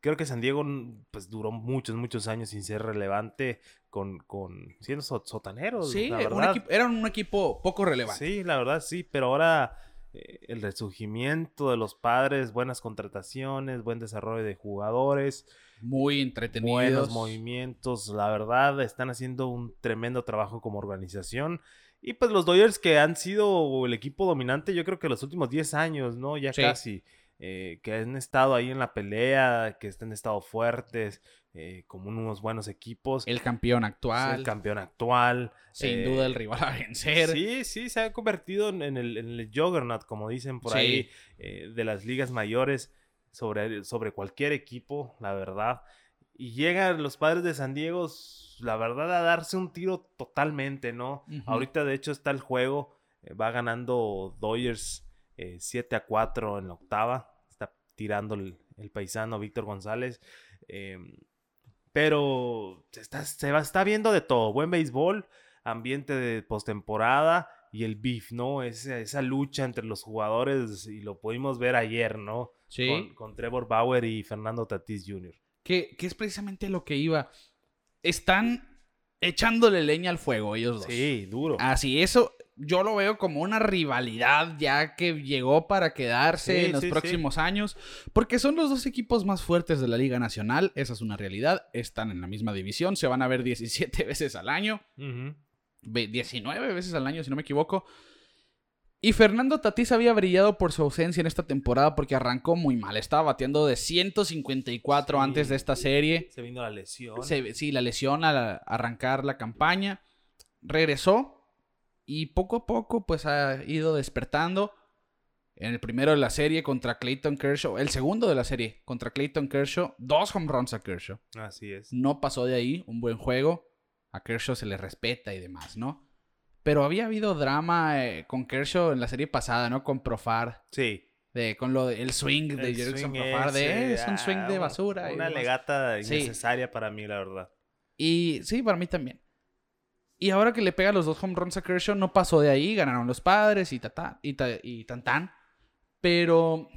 creo que San Diego pues duró muchos, muchos años sin ser relevante con, con siendo so- sotaneros, Sí, la un equipo- eran un equipo poco relevante. Sí, la verdad sí, pero ahora eh, el resurgimiento de los padres, buenas contrataciones, buen desarrollo de jugadores, Muy entretenidos. buenos movimientos, la verdad están haciendo un tremendo trabajo como organización Y pues los Dodgers que han sido el equipo dominante, yo creo que los últimos 10 años, ¿no? Ya casi. Eh, que han estado ahí en la pelea, que han estado fuertes, eh, como unos buenos equipos. El campeón actual. El campeón actual. Sin duda el rival a vencer. Sí, sí, se ha convertido en, el, en juggernaut, como dicen por ahí, de las ligas mayores sobre, sobre cualquier equipo, la verdad. Y llegan los padres de San Diego, la verdad, a darse un tiro totalmente, ¿no? Ahorita, de hecho, está el juego. Eh, va ganando Dodgers 7 eh, a 4 en la octava. Está tirando el, paisano Víctor González. Em, pero se está, se va, está viendo de todo. Buen béisbol, ambiente de postemporada y el beef, ¿no? Esa, esa lucha entre los jugadores y lo pudimos ver ayer, ¿no? Sí. Con, Trevor Bauer y Fernando Tatis Jr. Que, que, es precisamente lo que iba. Están echándole leña al fuego ellos dos. Sí, duro. Así, eso yo lo veo como una rivalidad ya que llegó para quedarse en los próximos años, porque son los dos equipos más fuertes de la Liga Nacional, esa es una realidad, están en la misma división, se van a ver 17 veces al año, 19 veces al año si no me equivoco. Y Fernando Tatís había brillado por su ausencia en esta temporada porque arrancó muy mal. Estaba bateando de 154 antes de esta serie. Se vino la lesión. sí, la lesión al arrancar la campaña. Regresó y poco a poco pues ha ido despertando. En el primero de la serie contra Clayton Kershaw. El segundo de la serie contra Clayton Kershaw. Dos home runs a Kershaw. Así es. No pasó de ahí. Un buen juego. A Kershaw se le respeta y demás, ¿no? Pero había habido drama eh, con Kershaw en la serie pasada, ¿no? Con Profar. Sí. De, con lo del swing de Jerickson Profar. de, eh, es un swing de ah, basura. Una legata innecesaria para mí, la verdad. Y sí, para mí también. Y ahora que le pega los dos home runs a Kershaw, no pasó de ahí. Ganaron los padres y, tata, y, y tan tan. Pero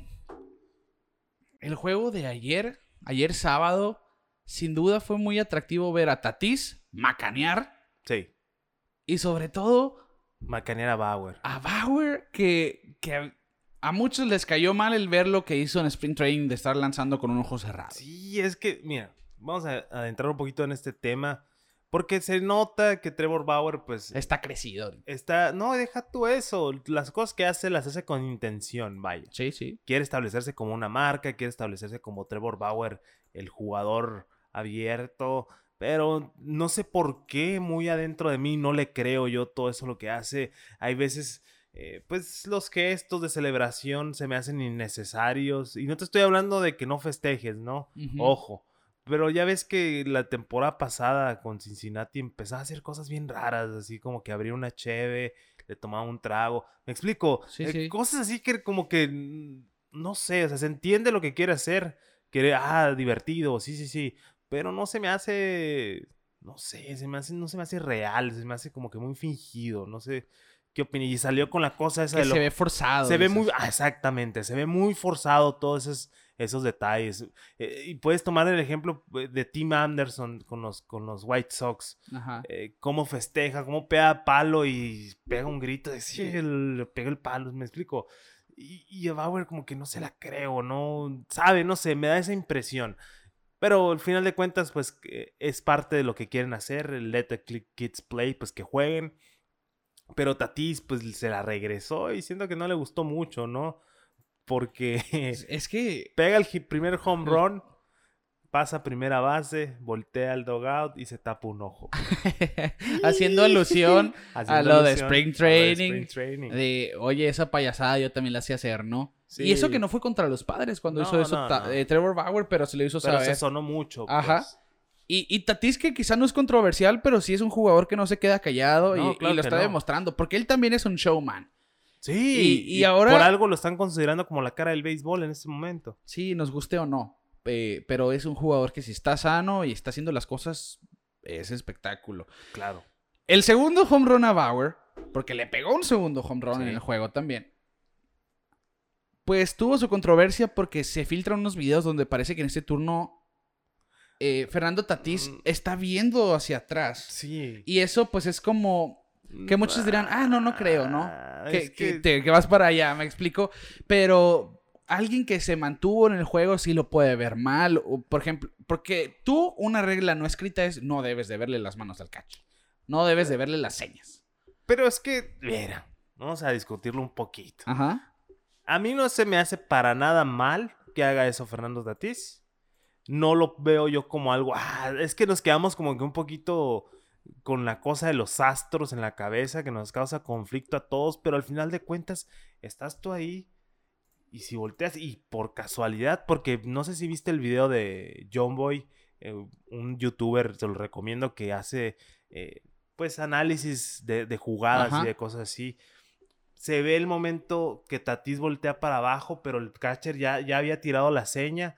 el juego de ayer, ayer sábado, sin duda fue muy atractivo ver a Tatis macanear. Sí. Y sobre todo... Macanear a Bauer. A Bauer que, que a muchos les cayó mal el ver lo que hizo en Spring Training de estar lanzando con un ojo cerrado. Sí, es que, mira, vamos a adentrar un poquito en este tema. Porque se nota que Trevor Bauer, pues. Está crecido. Está. No, deja tú eso. Las cosas que hace las hace con intención, vaya. Sí, sí. Quiere establecerse como una marca, quiere establecerse como Trevor Bauer, el jugador abierto. Pero no sé por qué muy adentro de mí no le creo yo todo eso lo que hace. Hay veces, eh, pues los gestos de celebración se me hacen innecesarios. Y no te estoy hablando de que no festejes, ¿no? Ojo. Pero ya ves que la temporada pasada con Cincinnati empezaba a hacer cosas bien raras, así como que abría una cheve, le tomaba un trago. ¿Me explico? Eh, cosas así que como que, no sé, o sea, se entiende lo que quiere hacer. Quiere, ah, divertido, sí, sí, sí pero no se me hace, no sé, se me hace, no se me hace real, se me hace como que muy fingido, no sé qué opinas. Y salió con la cosa esa de lo... se ve forzado. Se ve muy, ah, exactamente, se ve muy forzado todos esos, esos detalles. Eh, y puedes tomar el ejemplo eh, de Tim Anderson con los, con los White Sox. Ajá. Eh, cómo festeja, cómo pega palo y pega un grito de sí, el, pega el palo, me explico. Y, y a Bauer como que no se la creo, no sabe, no sé, me da esa impresión. Pero al final de cuentas, pues es parte de lo que quieren hacer. El Let the Kids Play, pues que jueguen. Pero Tatis, pues se la regresó y siento que no le gustó mucho, ¿no? Porque es que pega el primer home run pasa primera base, voltea al dogout y se tapa un ojo. Haciendo alusión a lo de Spring Training. De, oye, esa payasada yo también la hacía hacer, ¿no? Y eso que no fue contra los padres cuando hizo eso eh, Trevor Bauer, pero se le hizo pero se sonó mucho. Ajá. Pues. Y, y, Tatis que quizá no es controversial, pero sí es un jugador que no se queda callado y, lo está demostrando, porque él también es un showman. Sí, y, ahora... Por algo lo están considerando como la cara del béisbol en este momento. Sí, nos guste o no. Eh, pero es un jugador que si está sano y está haciendo las cosas, es espectáculo. Claro. El segundo home run a Bauer, porque le pegó un segundo home run en el juego también. Pues tuvo su controversia porque se filtran unos videos donde parece que en este turno eh, Fernando Tatís mm. está viendo hacia atrás. Sí. Y eso pues es como que muchos dirán, ah, no, no creo, ¿no? Ah, que, que vas para allá, me explico. Pero alguien que se mantuvo en el juego sí lo puede ver mal. por ejemplo, porque tú, una regla no escrita es no debes de verle las manos al catch. No debes de verle las señas. Pero es que, mira, vamos a discutirlo un poquito. Ajá. A mí no se me hace para nada mal que haga eso Fernando Tatís. No lo veo yo como algo. Ah, es que nos quedamos como que un poquito con la cosa de los astros en la cabeza que nos causa conflicto a todos, pero al final de cuentas estás tú ahí y si volteas y por casualidad, porque no sé si viste el video de John Boy, eh, un youtuber, te lo recomiendo, que hace eh, pues análisis de, jugadas y de cosas así. Se ve el momento que Tatis voltea para abajo, pero el catcher ya, ya había tirado la seña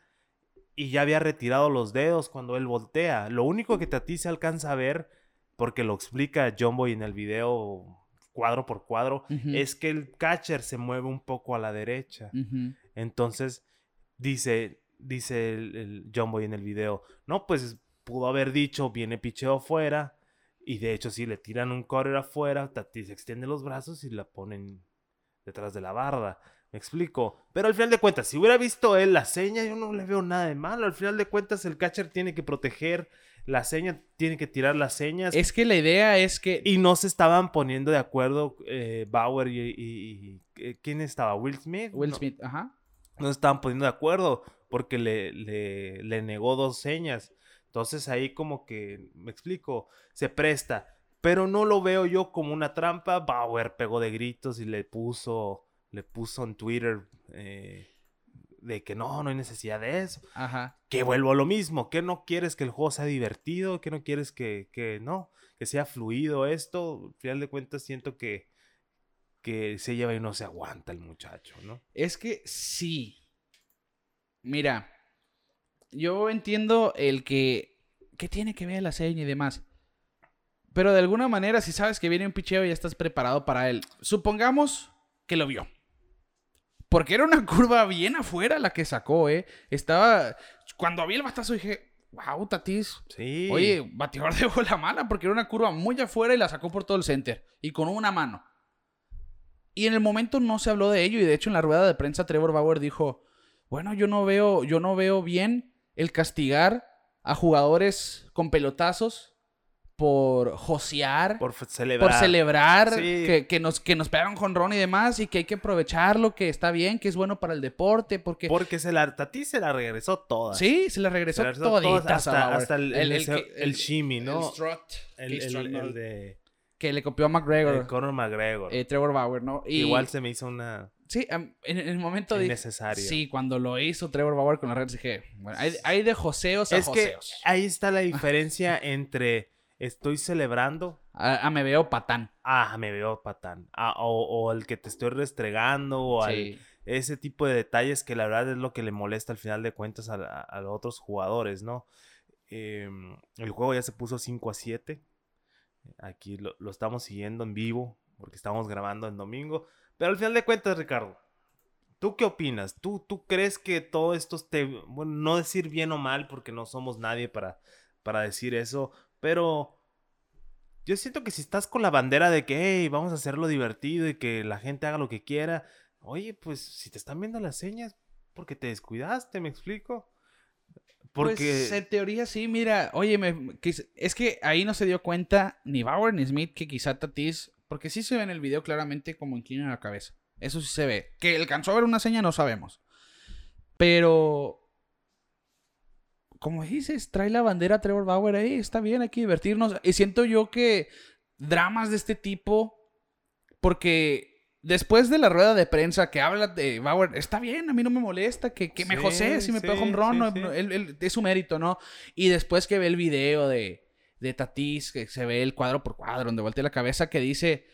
y ya había retirado los dedos cuando él voltea. Lo único que Tatis se alcanza a ver porque lo explica John Boy en el video cuadro por cuadro, es que el catcher se mueve un poco a la derecha. Entonces, dice, dice el, John Boy en el video, no, pues pudo haber dicho, viene picheo afuera, y de hecho, si le tiran un correr afuera, Tati se extiende los brazos y la ponen detrás de la barda. Me explico. Pero al final de cuentas, si hubiera visto él la seña, yo no le veo nada de malo. Al final de cuentas, el catcher tiene que proteger la seña, tiene que tirar las señas. Es que la idea es que... Y no se estaban poniendo de acuerdo eh, Bauer y, eh, ¿Quién estaba? ¿Will Smith? Will Smith, ajá. No se estaban poniendo de acuerdo porque le, le, le negó dos señas. Entonces ahí como que, me explico, se presta. Pero no lo veo yo como una trampa. Bauer pegó de gritos y le puso, le puso en Twitter... Eh, de que no, no hay necesidad de eso. Ajá. Que vuelvo a lo mismo, que no quieres que el juego sea divertido, que no quieres que, que no, que sea fluido esto. Al final de cuentas siento que, que se lleva y no se aguanta el muchacho, ¿no? Es que sí. Mira, yo entiendo el que, que tiene que ver la seña y demás. Pero de alguna manera, si sabes que viene un picheo y ya estás preparado para él, supongamos que lo vio. Porque era una curva bien afuera la que sacó, ¿eh? Estaba. Cuando vi el batazo dije, wow, Tatis. Sí. Oye, bateador de bola mala porque era una curva muy afuera y la sacó por todo el center. Y con una mano. Y en el momento no se habló de ello. Y de hecho, en la rueda de prensa, Trevor Bauer dijo: Bueno, yo no veo, yo no veo bien el castigar a jugadores con pelotazos por josear, por celebrar, por celebrar que, nos, que nos pegaron con Ron y demás y que hay que aprovecharlo, que está bien, que es bueno para el deporte, porque... Porque se la, Tati se la regresó toda. Sí, se la regresó, toda. hasta, el, el, shimmy, ¿no? El strut. El, de... Que le copió a McGregor. Conor McGregor. Eh, Trevor Bauer, ¿no? Igual se me hizo una... Sí, en, el momento de... Necesario. Sí, cuando lo hizo Trevor Bauer con las redes dije, bueno, hay, de joseos a es Que ahí está la diferencia entre estoy celebrando. Ah, me veo patán. Ah, me veo patán. Ah, o, el que te estoy restregando, o ese tipo de detalles que la verdad es lo que le molesta al final de cuentas a, los otros jugadores, ¿no? Em, el juego ya se puso 5 a 7. Aquí lo, estamos siguiendo en vivo, porque estamos grabando en domingo. Pero al final de cuentas, Ricardo, ¿tú qué opinas? ¿Tú, ¿Tú crees que todo esto esté, bueno, no decir bien o mal, porque no somos nadie para, para decir eso, pero yo siento que si estás con la bandera de que, hey, vamos a hacerlo divertido y que la gente haga lo que quiera, oye, pues si te están viendo las señas, porque te descuidaste, me explico. Porque... Pues en teoría sí, mira, oye, es que ahí no se dio cuenta ni Bauer ni Smith que quizá Tatis, porque sí se ve en el video claramente como inclina la cabeza. Eso sí se ve. Que alcanzó a ver una seña no sabemos. Pero como dices, trae la bandera Trevor Bauer ahí, está bien, hay que divertirnos. Y siento yo que dramas de este tipo, porque después de la rueda de prensa que habla de Bauer, está bien, a mí no me molesta, que, que me josé si me pego un ron, es su mérito, ¿no? Y después que ve el video de, de Tatis, que se ve el cuadro por cuadro, donde voltea la cabeza, que dice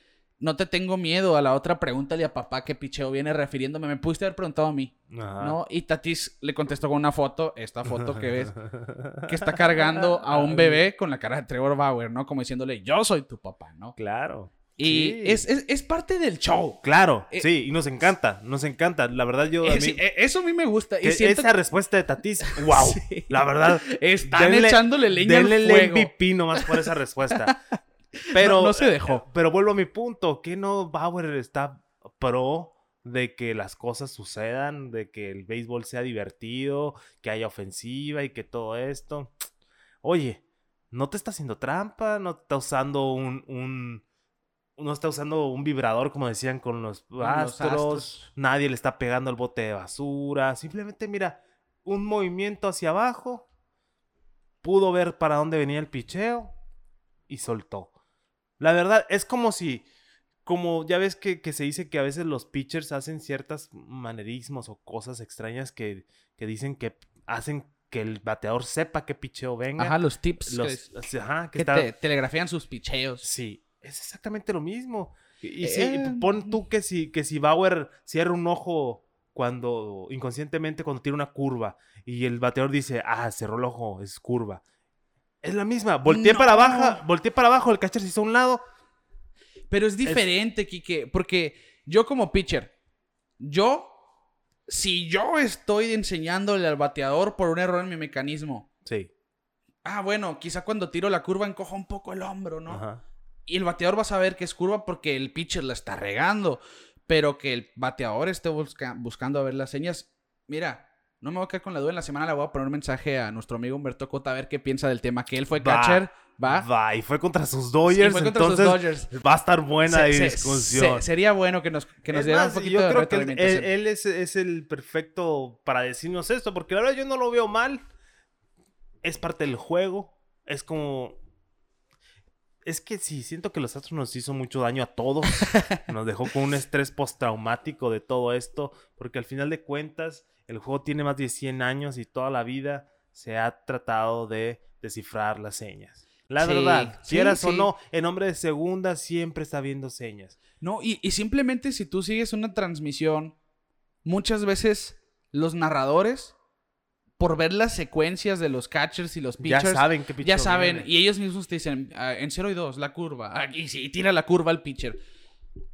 no te tengo miedo. A la otra pregúntale a papá qué picheo viene refiriéndome. Me pudiste haber preguntado a mí. ¿No? Y Tatis le contestó con una foto, esta foto que ves, que está cargando a un bebé con la cara de Trevor Bauer, ¿no? Como diciéndole, yo soy tu papá, ¿no? Claro. Y es, parte del show. Claro, eh, sí, y nos encanta, nos encanta. La verdad, yo. A mí, eh, eso a mí me gusta. Y esa respuesta de Tatis, wow. La verdad. Están echándole leña al fuego. el MVP nomás por esa respuesta. Pero, no, se dejó. Pero vuelvo a mi punto, que no Bauer está pro de que las cosas sucedan, de que el béisbol sea divertido, que haya ofensiva y que todo esto. Oye, no te está haciendo trampa, no te está usando un, un, uno está usando un vibrador, como decían, con los astros. astros. Nadie le está pegando al bote de basura. Simplemente, mira, un movimiento hacia abajo. Pudo ver para dónde venía el picheo y soltó. La verdad, es como si, como ya ves que, que se dice que a veces los pitchers hacen ciertas manerismos o cosas extrañas que, que dicen que hacen que el bateador sepa qué picheo venga. Ajá, los tips Los- que, ajá, que que está- te telegrafían sus picheos. Sí, es exactamente lo mismo. Y, Eh, pon tú que si, que si Bauer cierra un ojo cuando, inconscientemente, cuando tira una curva y el bateador dice, ah, cerró el ojo, es curva. Es la misma. Volteé No. para abajo, volteé para abajo, el catcher se hizo a un lado. Pero es diferente, Kike, porque yo como pitcher, yo, si yo estoy enseñándole al bateador por un error en mi mecanismo, Sí. ah, bueno, quizá cuando tiro la curva encoja un poco el hombro, ¿no? Ajá. Y el bateador va a saber que es curva porque el pitcher la está regando. Pero que el bateador esté busca- buscando a ver las señas. Mira, no me voy a quedar con la duda. En la semana le voy a poner un mensaje a nuestro amigo Humberto Cota a ver qué piensa del tema. Que él fue Va, catcher, ¿va? Va, y fue contra sus Sí, Dodgers, fue contra sus entonces Dodgers. va a estar buena Se- la se- discusión. se- sería bueno que nos, que nos diera un poquito yo de creo que él, él es, es el perfecto para decirnos esto, porque la verdad yo no lo veo mal. Es parte del juego. Es como. Es que sí, siento que los Astros nos hizo mucho daño a todos. nos dejó con un estrés postraumático de todo esto, porque al final de cuentas, el juego tiene más de 100 años y toda la vida se ha tratado de descifrar las señas. La Sí, verdad, sí, quieras o sí. no, en hombre de segunda siempre está viendo señas. No, y, y simplemente si tú sigues una transmisión, muchas veces los narradores, por ver las secuencias de los catchers y los Ya pitchers, saben qué ya picheo saben, viene. y ellos mismos te dicen, "Ah, en 0 y 2, la curva, ah, y sí, tira la curva al pitcher.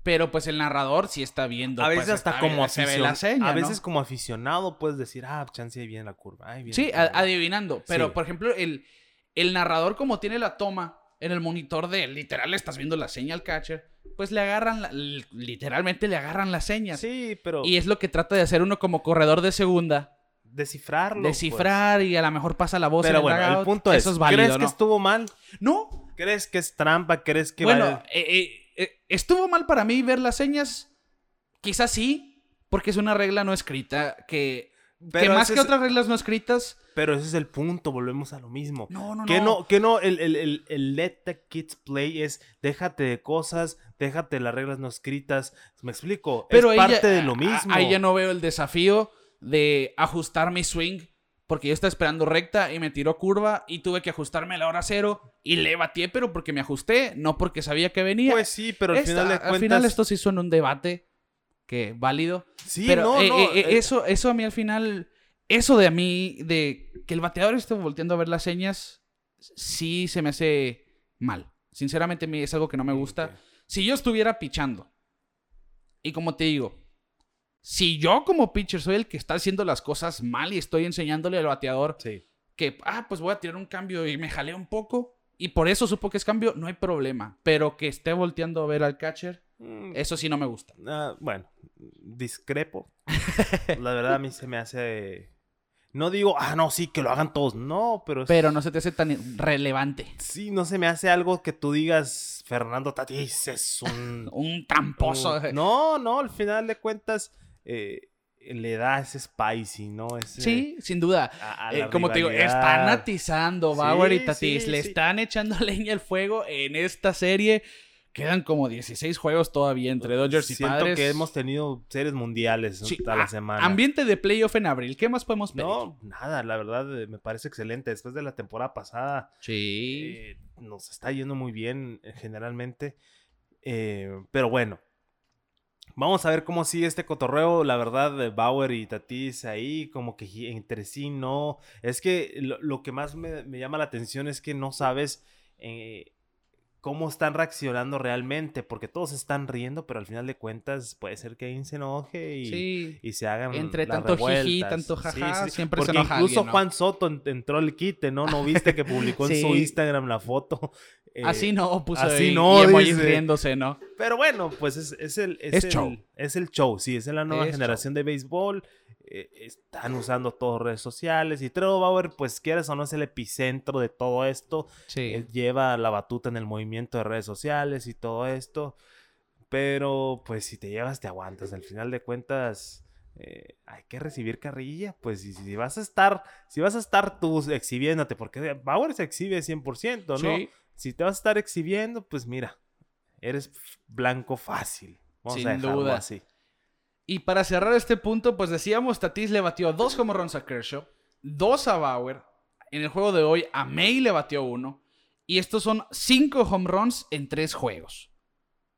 Pero pues el narrador sí está viendo. A pues, veces hasta como bien, se ve la aficionado. seña, A ¿no? veces como aficionado puedes decir, ah, chance ahí viene la curva. ahí viene Sí, la a- curva". adivinando. Pero, Sí. por ejemplo, el, el narrador, como tiene la toma en el monitor de literal, estás viendo la seña al catcher, pues le agarran, la- literalmente le agarran las señas. Sí, pero Y es lo que trata de hacer uno como corredor de segunda. Descifrarlo. pues. Descifrar y a lo mejor pasa la voz en Pero el bueno, el punto es, Eso es válido, ¿crees que ¿no? estuvo mal? No. ¿Crees que es trampa? ¿Crees que Bueno, vale- eh, eh, eh, estuvo mal para mí ver las señas. Quizás sí, porque es una regla no escrita que... que Pero más ese que es- otras reglas no escritas... Pero ese es el punto, volvemos a lo mismo. No, no, Que no. no, que no, el, el, el, el let the kids play es déjate de cosas, déjate las reglas no escritas. Me explico, Pero es ahí parte de lo mismo. Ahí ya no veo el desafío de ajustar mi swing. Porque yo estaba esperando recta y me tiró curva y tuve que ajustarme a la hora cero y le batié, pero porque me ajusté, no porque sabía que venía. Pues sí, pero al Esta- final de al cuentas. final esto sí suena un debate que válido. Sí, pero no, eh, no, eh, eh, eso, eso a mí al final, eso de a mí, de que el bateador esté volteando a ver las señas, sí se me hace mal. Sinceramente a mí es algo que no me gusta. Si yo estuviera pichando, y como te digo, si yo como pitcher soy el que está haciendo las cosas mal y estoy enseñándole al bateador Sí. que, ah, pues voy a tirar un cambio y me jalé un poco, y por eso supo que es cambio, no hay problema. Pero que esté volteando a ver al catcher, Mm, eso sí no me gusta. Ah, bueno, discrepo. La verdad a mí se me hace... No digo, ah, no, sí, que lo hagan todos. No, pero... es- Pero no se te hace tan relevante. Sí, no se me hace algo que tú digas, Fernando Tatis es un... Un tramposo. un- No, no, al final de cuentas eh, le da ese spicy, ¿no? Ese, Sí, sin duda. a- a Eh, como te digo, están atizando Bauer y Sí, Tatis. sí, Le sí. están echando leña al fuego en esta serie. Quedan como 16 juegos todavía entre Dodgers y Siento Padres. que hemos tenido series mundiales Sí, a la a- semana. Ambiente de playoff en abril. ¿Qué más podemos pedir? No, nada, la verdad eh, me parece excelente. Después de la temporada pasada, Sí. eh, nos está yendo muy bien generalmente. Eh, pero bueno, vamos a ver cómo sigue este cotorreo. La verdad, de Bauer y Tatis ahí, como que entre sí no. Es que lo, que más me, me llama la atención es que no sabes. eh, cómo están reaccionando realmente, porque todos están riendo, pero al final de cuentas puede ser que alguien se enoje y, sí. y se hagan Entre las tanto jiji, tanto jajá, siempre se enoja incluso alguien, ¿no? Juan Soto en- entró al quite, ¿no? ¿No viste que publicó en su. Instagram la foto? Eh, así no, puso así ahí, no, y dice. riéndose, ¿no? Pero bueno, pues es, es el, es, Es el, show. es el show, sí, es la nueva Es generación de béisbol. Eh, están usando todas redes sociales y Trevor Bauer, pues quieres o no es el epicentro de todo esto. Sí. Él lleva la batuta en el movimiento de redes sociales y todo esto. Pero pues si te llevas, te aguantas. Al final de cuentas, eh, hay que recibir carrilla. Pues si, si vas a estar, si vas a estar tú exhibiéndote, porque Bauer se exhibe 100%, ¿no? Sí. Si te vas a estar exhibiendo, pues mira, eres blanco fácil. Vamos Sin a duda. así. Y para cerrar este punto, pues decíamos, Tatis le batió dos home runs a Kershaw, dos a Bauer. En el juego de hoy, a May le batió uno. Y estos son cinco home runs en tres juegos.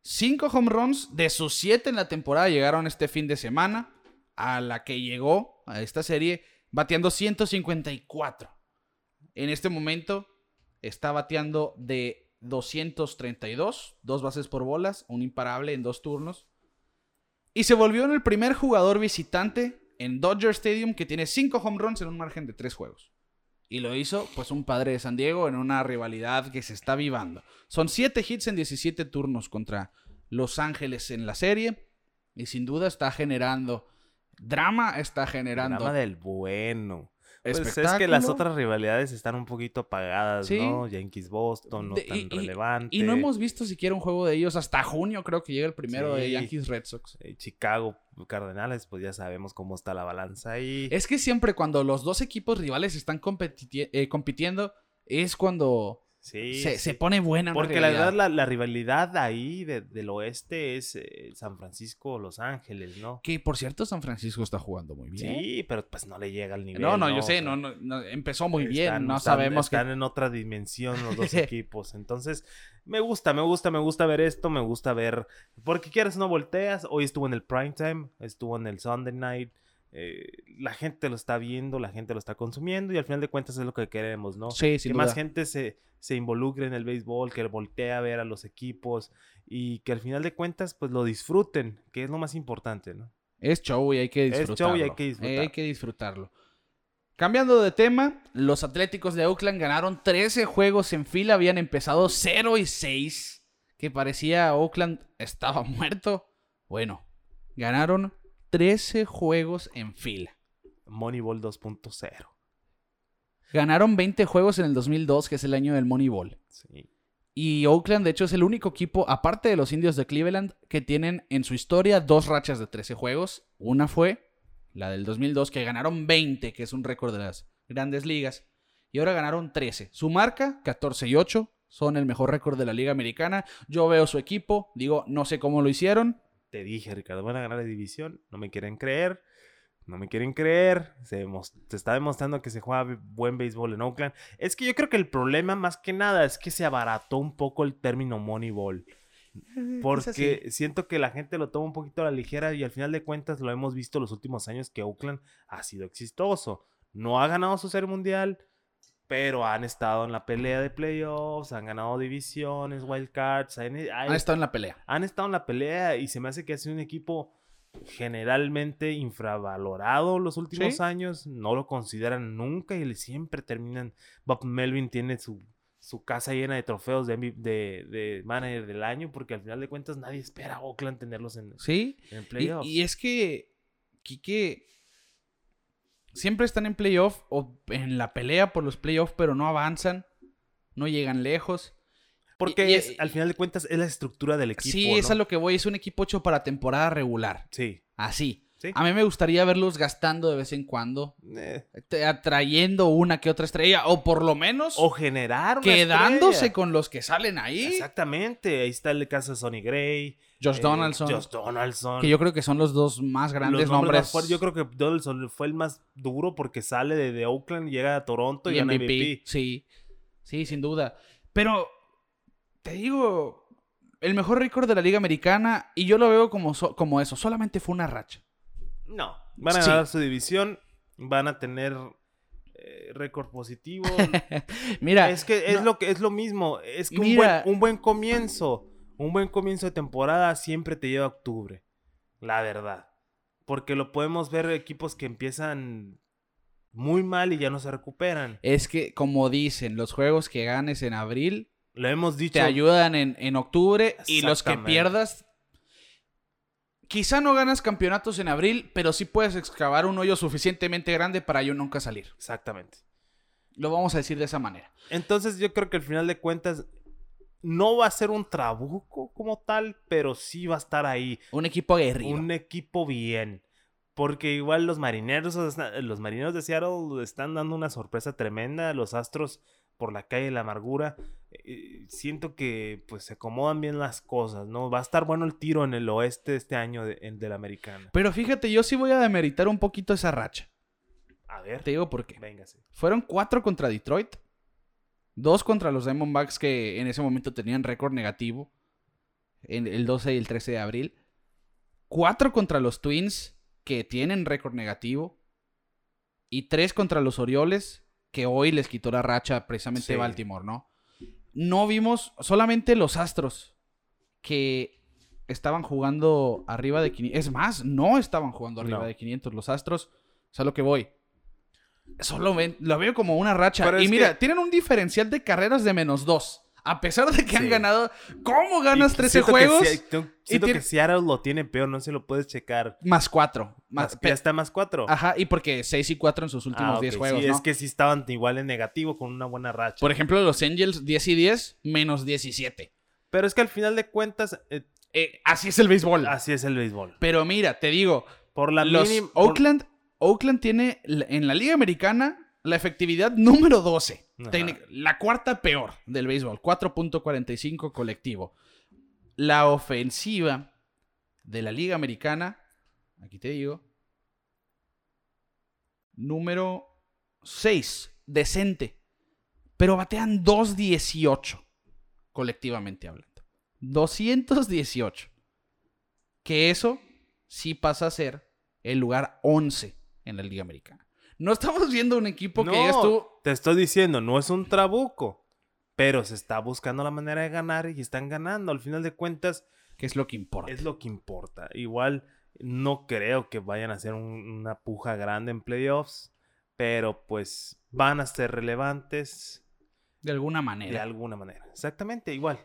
Cinco home runs de sus siete en la temporada llegaron este fin de semana, a la que llegó a esta serie, bateando 154. En este momento está bateando de 232, dos bases por bolas, un imparable en dos turnos. Y se volvió en el primer jugador visitante en Dodger Stadium que tiene cinco home runs en un margen de tres juegos. Y lo hizo, pues, un padre de San Diego en una rivalidad que se está vivando. Son siete hits en 17 turnos contra Los Ángeles en la serie. Y sin duda está generando drama, está generando Drama del bueno. Pues es que las otras rivalidades están un poquito apagadas, Sí. ¿no? Yankees Boston, no De- tan y- relevante. Y no hemos visto siquiera un juego de ellos hasta junio, creo que llega el primero de. Yankees Red Sox. Eh, Chicago Cardenales, pues ya sabemos cómo está la balanza ahí. Es que siempre cuando los dos equipos rivales están eh, compitiendo es cuando sí, se, sí. se pone buena. Porque la verdad, la, la rivalidad ahí de- del oeste es eh, San Francisco-Los Ángeles, ¿no? Que por cierto, San Francisco está jugando muy bien. Sí, pero pues no le llega al nivel. no, no, yo sé, no, no, no, empezó muy bien. no están- sabemos están que. en otra dimensión los dos equipos. Entonces, me gusta, me gusta, me gusta ver esto, me gusta ver. Porque quieres no volteas. Hoy estuvo en el prime time, estuvo en el Sunday night. Eh, la gente lo está viendo, la gente lo está consumiendo y al final de cuentas es lo que queremos, ¿no? Sí, sin que duda. más gente se, se involucre en el béisbol, que voltee a ver a los equipos y que al final de cuentas pues lo disfruten, que es lo más importante, ¿no? Es show y hay que Es disfrutarlo. show y hay que disfrutar. Hay que disfrutarlo. Cambiando de tema, los Atléticos de Oakland ganaron 13 juegos en fila, habían empezado 0 y 6, que parecía Oakland estaba muerto. Bueno, ganaron 13 juegos en fila. Moneyball 2.0. Ganaron 20 juegos en el 2002, que es el año del Moneyball. Sí. Y Oakland, de hecho, es el único equipo, aparte de los indios de Cleveland, que tienen en su historia dos rachas de 13 juegos. Una fue la del 2002, que ganaron 20, que es un récord de las grandes ligas. Y ahora ganaron 13. Su marca, 14 y 8, son el mejor récord de la Liga Americana. Yo veo su equipo, digo, no sé cómo lo hicieron. Te dije, Ricardo, van a ganar la división. No me quieren creer. No me quieren creer. Se, se está demostrando que se juega buen béisbol en Oakland. Es que yo creo que el problema más que nada es que se abarató un poco el término Moneyball. Porque siento que la gente lo toma un poquito a la ligera y al final de cuentas lo hemos visto los últimos años que Oakland ha sido exitoso. No ha ganado su serie mundial, pero han estado en la pelea de playoffs, han ganado divisiones, wildcards, han, Han estado en la pelea. han estado en la pelea y se me hace que ha sido un equipo generalmente infravalorado los últimos Sí. años. No lo consideran nunca y siempre terminan. Bob Melvin tiene su, su casa llena de trofeos de, de, de manager del año porque al final de cuentas nadie espera a Oakland tenerlos en, Sí, en Y, playoffs. y es que, Quique, siempre están en playoff o en la pelea por los playoffs, pero no avanzan, no llegan lejos. porque y- es, y- al final de cuentas es la estructura del equipo. sí, es a lo que voy, es un equipo hecho para temporada regular, Sí, así. Sí. A mí me gustaría verlos gastando de vez en cuando, Eh, te- atrayendo una que otra estrella, o por lo menos o generar una quedándose estrella. con los que salen ahí. Exactamente, ahí está el caso de Sonny Gray. Josh eh, Donaldson, Josh Donaldson. que yo creo que son los dos más grandes Los nombres yo creo que Donaldson fue el más duro porque sale de, de Oakland, llega a Toronto y, y gana MVP. MVP. Sí, sí, sin duda. Pero, te digo, el mejor récord de la Liga Americana, y yo lo veo como, so- como eso, solamente fue una racha. No, van a Sí. ganar su división, van a tener eh, récord positivo. Mira, es que es no- lo que es lo mismo, es que un buen, un buen comienzo, un buen comienzo de temporada siempre te lleva a octubre, la verdad. Porque lo podemos ver equipos que empiezan muy mal y ya no se recuperan. es que, como dicen, los juegos que ganes en abril Lo hemos dicho. te ayudan en, en octubre, y los que pierdas... quizá no ganas campeonatos en abril, pero sí puedes excavar un hoyo suficientemente grande para yo nunca salir. Exactamente. Lo vamos a decir de esa manera. Entonces yo creo que al final de cuentas no va a ser un trabuco como tal, pero sí va a estar ahí. Un equipo aguerrido. Un equipo bien. Porque igual los marineros, los marineros de Seattle están dando una sorpresa tremenda. Los astros por la calle de la amargura. Eh, siento que pues se acomodan bien las cosas, ¿no? Va a estar bueno el tiro en el oeste este año de, del americano. Pero fíjate, yo sí voy a demeritar un poquito esa racha. A ver. Te digo por qué. Véngase. Fueron cuatro contra Detroit. Dos contra los Diamondbacks que en ese momento tenían récord negativo. En el 12 y el 13 de abril. Cuatro contra los Twins que tienen récord negativo. Y tres contra los Orioles que hoy les quitó la racha precisamente Baltimore, ¿no? No vimos solamente los Astros que estaban jugando arriba de 500. Es más, no estaban jugando arriba de 500 los Astros. O sea, lo que voy. Solo lo veo como una racha. y mira, tienen un diferencial de carreras de menos dos. A pesar de que han ganado, ¿cómo ganas 13 juegos? siento que Seattle lo tiene peor, no se lo puedes checar. Más 4. Más, ya está más 4. Ajá, y porque 6 y 4 en sus últimos 10 ah, juegos. Sí, es que sí estaban igual en negativo con una buena racha. Por ejemplo, los Angels 10 y 10, menos 17. Pero es que al final de cuentas. Eh, eh, así es el béisbol. Así es el béisbol. Pero mira, te digo. Por la los Oakland, Oakland tiene en la Liga Americana la efectividad número 12. La cuarta peor del béisbol. 4.45 colectivo. La ofensiva de la Liga Americana, aquí te digo, número 6. Decente. Pero batean 218 colectivamente hablando. 218. Que eso sí pasa a ser el lugar 11 en la Liga Americana. No estamos viendo un equipo que digas tú. Te estoy diciendo, no es un trabuco. Pero se está buscando la manera de ganar y están ganando. Al final de cuentas. ¿Qué es lo que importa? Es lo que importa. Igual no creo que vayan a hacer una puja grande en playoffs. Pero pues van a ser relevantes. De alguna manera. De alguna manera. Exactamente, igual.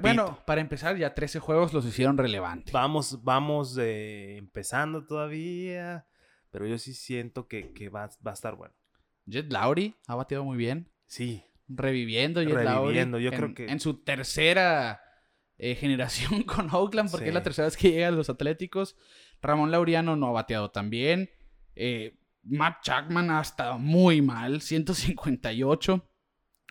bueno, para empezar, ya 13 juegos los hicieron relevantes. Vamos, vamos eh, empezando todavía. Pero yo sí siento que, va, a estar bueno. Jet Lowry ha batido muy bien. Sí. Reviviendo Jet Reviviendo, yo creo que... En su tercera eh, generación con Oakland, porque es la tercera vez que llegan los Atléticos. Ramón Laureano no ha bateado tan bien. Eh, Matt Chapman ha estado muy mal, 158.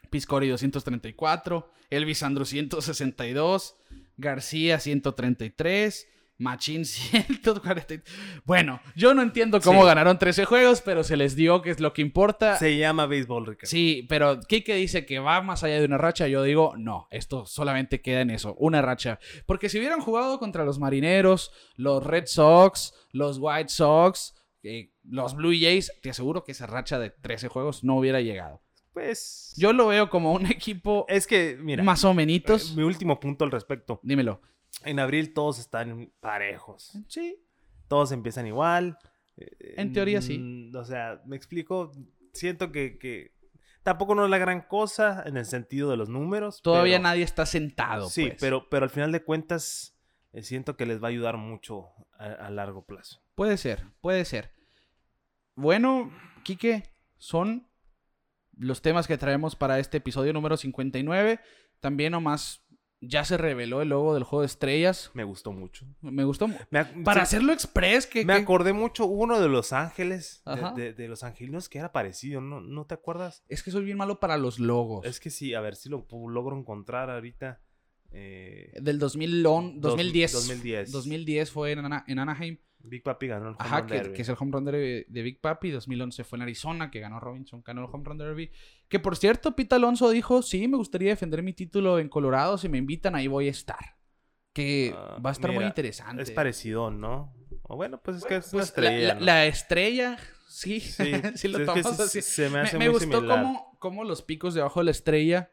Piscori 234. Elvis Andrew 162. García 133. Machín 140. Bueno, yo no entiendo cómo ganaron 13 juegos, pero se les dio que es lo que importa. Se llama béisbol, Ricardo. Sí, pero Kike dice que va más allá de una racha. Yo digo, no, esto solamente queda en eso, una racha. Porque si hubieran jugado contra los Marineros, los Red Sox, los White Sox, eh, los Blue Jays, te aseguro que esa racha de 13 juegos no hubiera llegado. Pues. Yo lo veo como un equipo. Es que, mira. Más o menos. Mi último punto al respecto. Dímelo en abril todos están parejos. Sí. Todos empiezan igual. En teoría sí. Mm, o sea, me explico. Siento que, tampoco no es la gran cosa en el sentido de los números. Todavía nadie está sentado. Sí, pues. pero, pero al final de cuentas eh, siento que les va a ayudar mucho a, largo plazo. Puede ser, puede ser. Bueno, Quique, son los temas que traemos para este episodio número 59. También nomás ya se reveló el logo del juego de estrellas. Me gustó mucho. Me gustó. Para hacerlo express, que. Me acordé mucho uno de Los Ángeles, de, Los Angelinos, que era parecido, ¿no? ¿no te acuerdas? Es que soy bien malo para los logos. Es que sí, a ver si lo logro encontrar ahorita. Eh, Del 2000 2010. 2010. 2010 fue en, en Anaheim. Big Papi ganó el home Ajá, que, que, es el home run derby de Big Papi. 2011 fue en Arizona, que ganó Robinson, ganó el home run derby. Que por cierto, Pete Alonso dijo, sí, me gustaría defender mi título en Colorado. Si me invitan, ahí voy a estar. Que ah, va a estar muy interesante. Es parecido, ¿no? O bueno, pues es que es una pues, estrella. La, estrella, sí. Sí, lo tomamos así. Se me, hace me, me gustó cómo, cómo los picos debajo de la estrella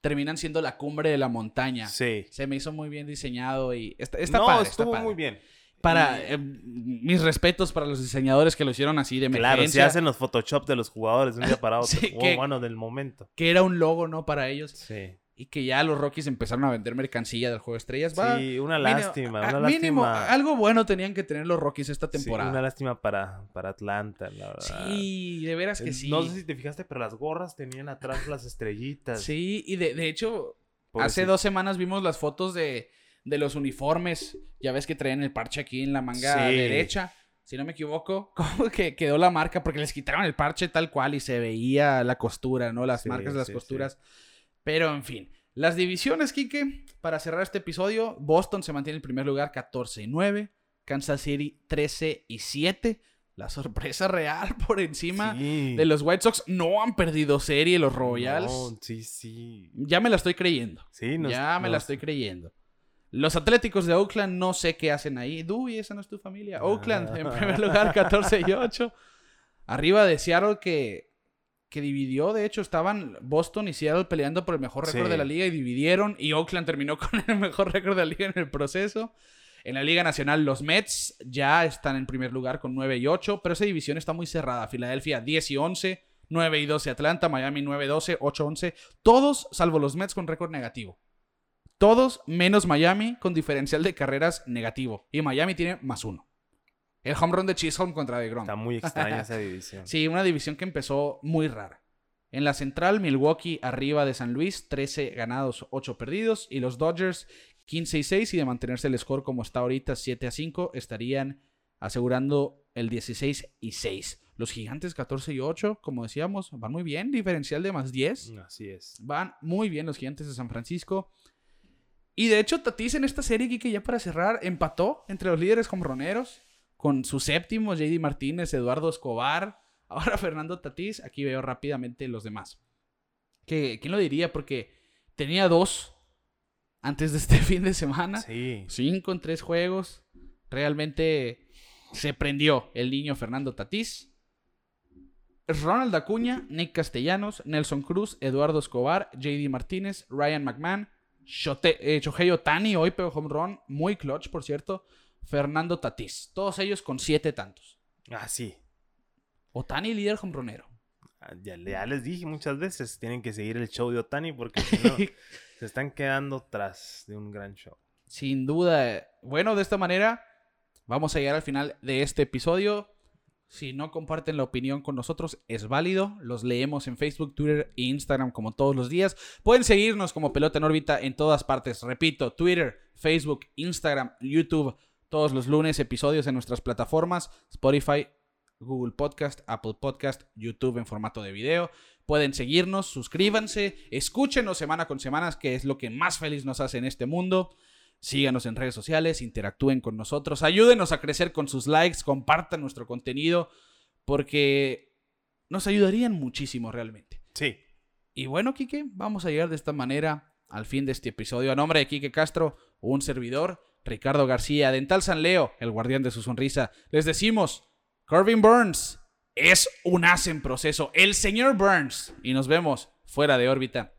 terminan siendo la cumbre de la montaña. Sí. Se me hizo muy bien diseñado y está, está no, padre. estuvo muy bien. Para eh, mis respetos para los diseñadores que lo hicieron así de emergencia. Claro, se hacen los Photoshop de los jugadores de un día para otro. o bueno, del momento. Que era un logo, ¿no? Para ellos. Sí. y que ya los Rockies empezaron a vender mercancía del juego de estrellas. Va, sí, una mínimo- lástima, una mínimo, lástima. algo bueno tenían que tener los Rockies esta Sí, temporada. una lástima para, para Atlanta, la verdad. Sí, de veras que Eh, sí. No sé si te fijaste, pero las gorras tenían atrás las estrellitas. Sí, y de, de hecho, hace dos semanas vimos las fotos de, de los uniformes. Ya ves que traían el parche aquí en la manga Sí. derecha. Si no me equivoco, como que quedó la marca porque les quitaron el parche tal cual y se veía la costura, ¿no? Las Sí, marcas de las sí, costuras. Pero en fin, las divisiones, Kike, para cerrar este episodio, Boston se mantiene en primer lugar 14 y 9, Kansas City 13 y 7. La sorpresa real por encima Sí. de los White Sox no han perdido serie los Royals. No, sí, sí. Ya me la estoy creyendo. Sí, nos- ya me la estoy creyendo. Los Atléticos de Oakland no sé qué hacen ahí. Dewey, esa no es tu familia. Oakland en primer lugar, 14 y 8. Arriba de Seattle que, que dividió. De hecho, estaban Boston y Seattle peleando por el mejor récord Sí. de la liga y dividieron. Y Oakland terminó con el mejor récord de la liga en el proceso. En la Liga Nacional, los Mets ya están en primer lugar con 9 y 8, pero esa división está muy cerrada. Filadelfia 10 y 11, 9 y 12 Atlanta, Miami 9 y 12, 8 y 11. Todos, salvo los Mets, con récord negativo. Todos menos Miami con diferencial de carreras negativo. Y Miami tiene más uno. El home run de Chisholm contra DeGrom. Está muy extraña esa división. Sí, una división que empezó muy rara. En la central, Milwaukee arriba de San Luis, 13 ganados, 8 perdidos. Y los Dodgers, 15 y 6. Y de mantenerse el score como está ahorita, 7 a 5, estarían asegurando el 16 y 6. Los gigantes, 14 y 8, como decíamos, van muy bien. Diferencial de más 10. Así es. Van muy bien los gigantes de San Francisco. Y de hecho, Tatis en esta serie, que ya para cerrar, empató entre los líderes roneros con su séptimo, JD Martínez, Eduardo Escobar, ahora Fernando Tatis. Aquí veo rápidamente los demás. Que, ¿Quién lo diría? Porque tenía dos antes de este fin de semana. Sí. Cinco en tres juegos. Realmente se prendió el niño Fernando Tatís. Ronald Acuña, Nick Castellanos, Nelson Cruz, Eduardo Escobar, JD Martínez, Ryan McMahon, Shote- eh, Shohei Otani, hoy pegó home run, muy clutch, por cierto. Fernando Tatís. Todos ellos con siete tantos. Ah, sí. Otani líder home runero. Ah, Ya, ya les dije muchas veces, tienen que seguir el show de Otani porque si no, se están quedando tras de un gran show. Sin duda. Bueno, de esta manera vamos a llegar al final de este episodio. Si no comparten la opinión con nosotros, es válido. Los leemos en Facebook, Twitter e Instagram como todos los días. Pueden seguirnos como Pelota en órbita en todas partes. Repito, Twitter, Facebook, Instagram, YouTube. Todos los lunes episodios en nuestras plataformas. Spotify, Google Podcast, Apple Podcast, YouTube en formato de video. Pueden seguirnos, suscríbanse, escúchenos semana con semana, que es lo que más feliz nos hace en este mundo. Síganos en redes sociales, interactúen con nosotros, ayúdenos a crecer con sus likes, compartan nuestro contenido, porque nos ayudarían muchísimo realmente. Sí. Y bueno, Quique, vamos a llegar de esta manera al fin de este episodio. A nombre de Quique Castro, un servidor, Ricardo García, Dental San Leo, el guardián de su sonrisa, les decimos, Corbin Burns es un as en proceso, el señor Burns, y nos vemos fuera de órbita.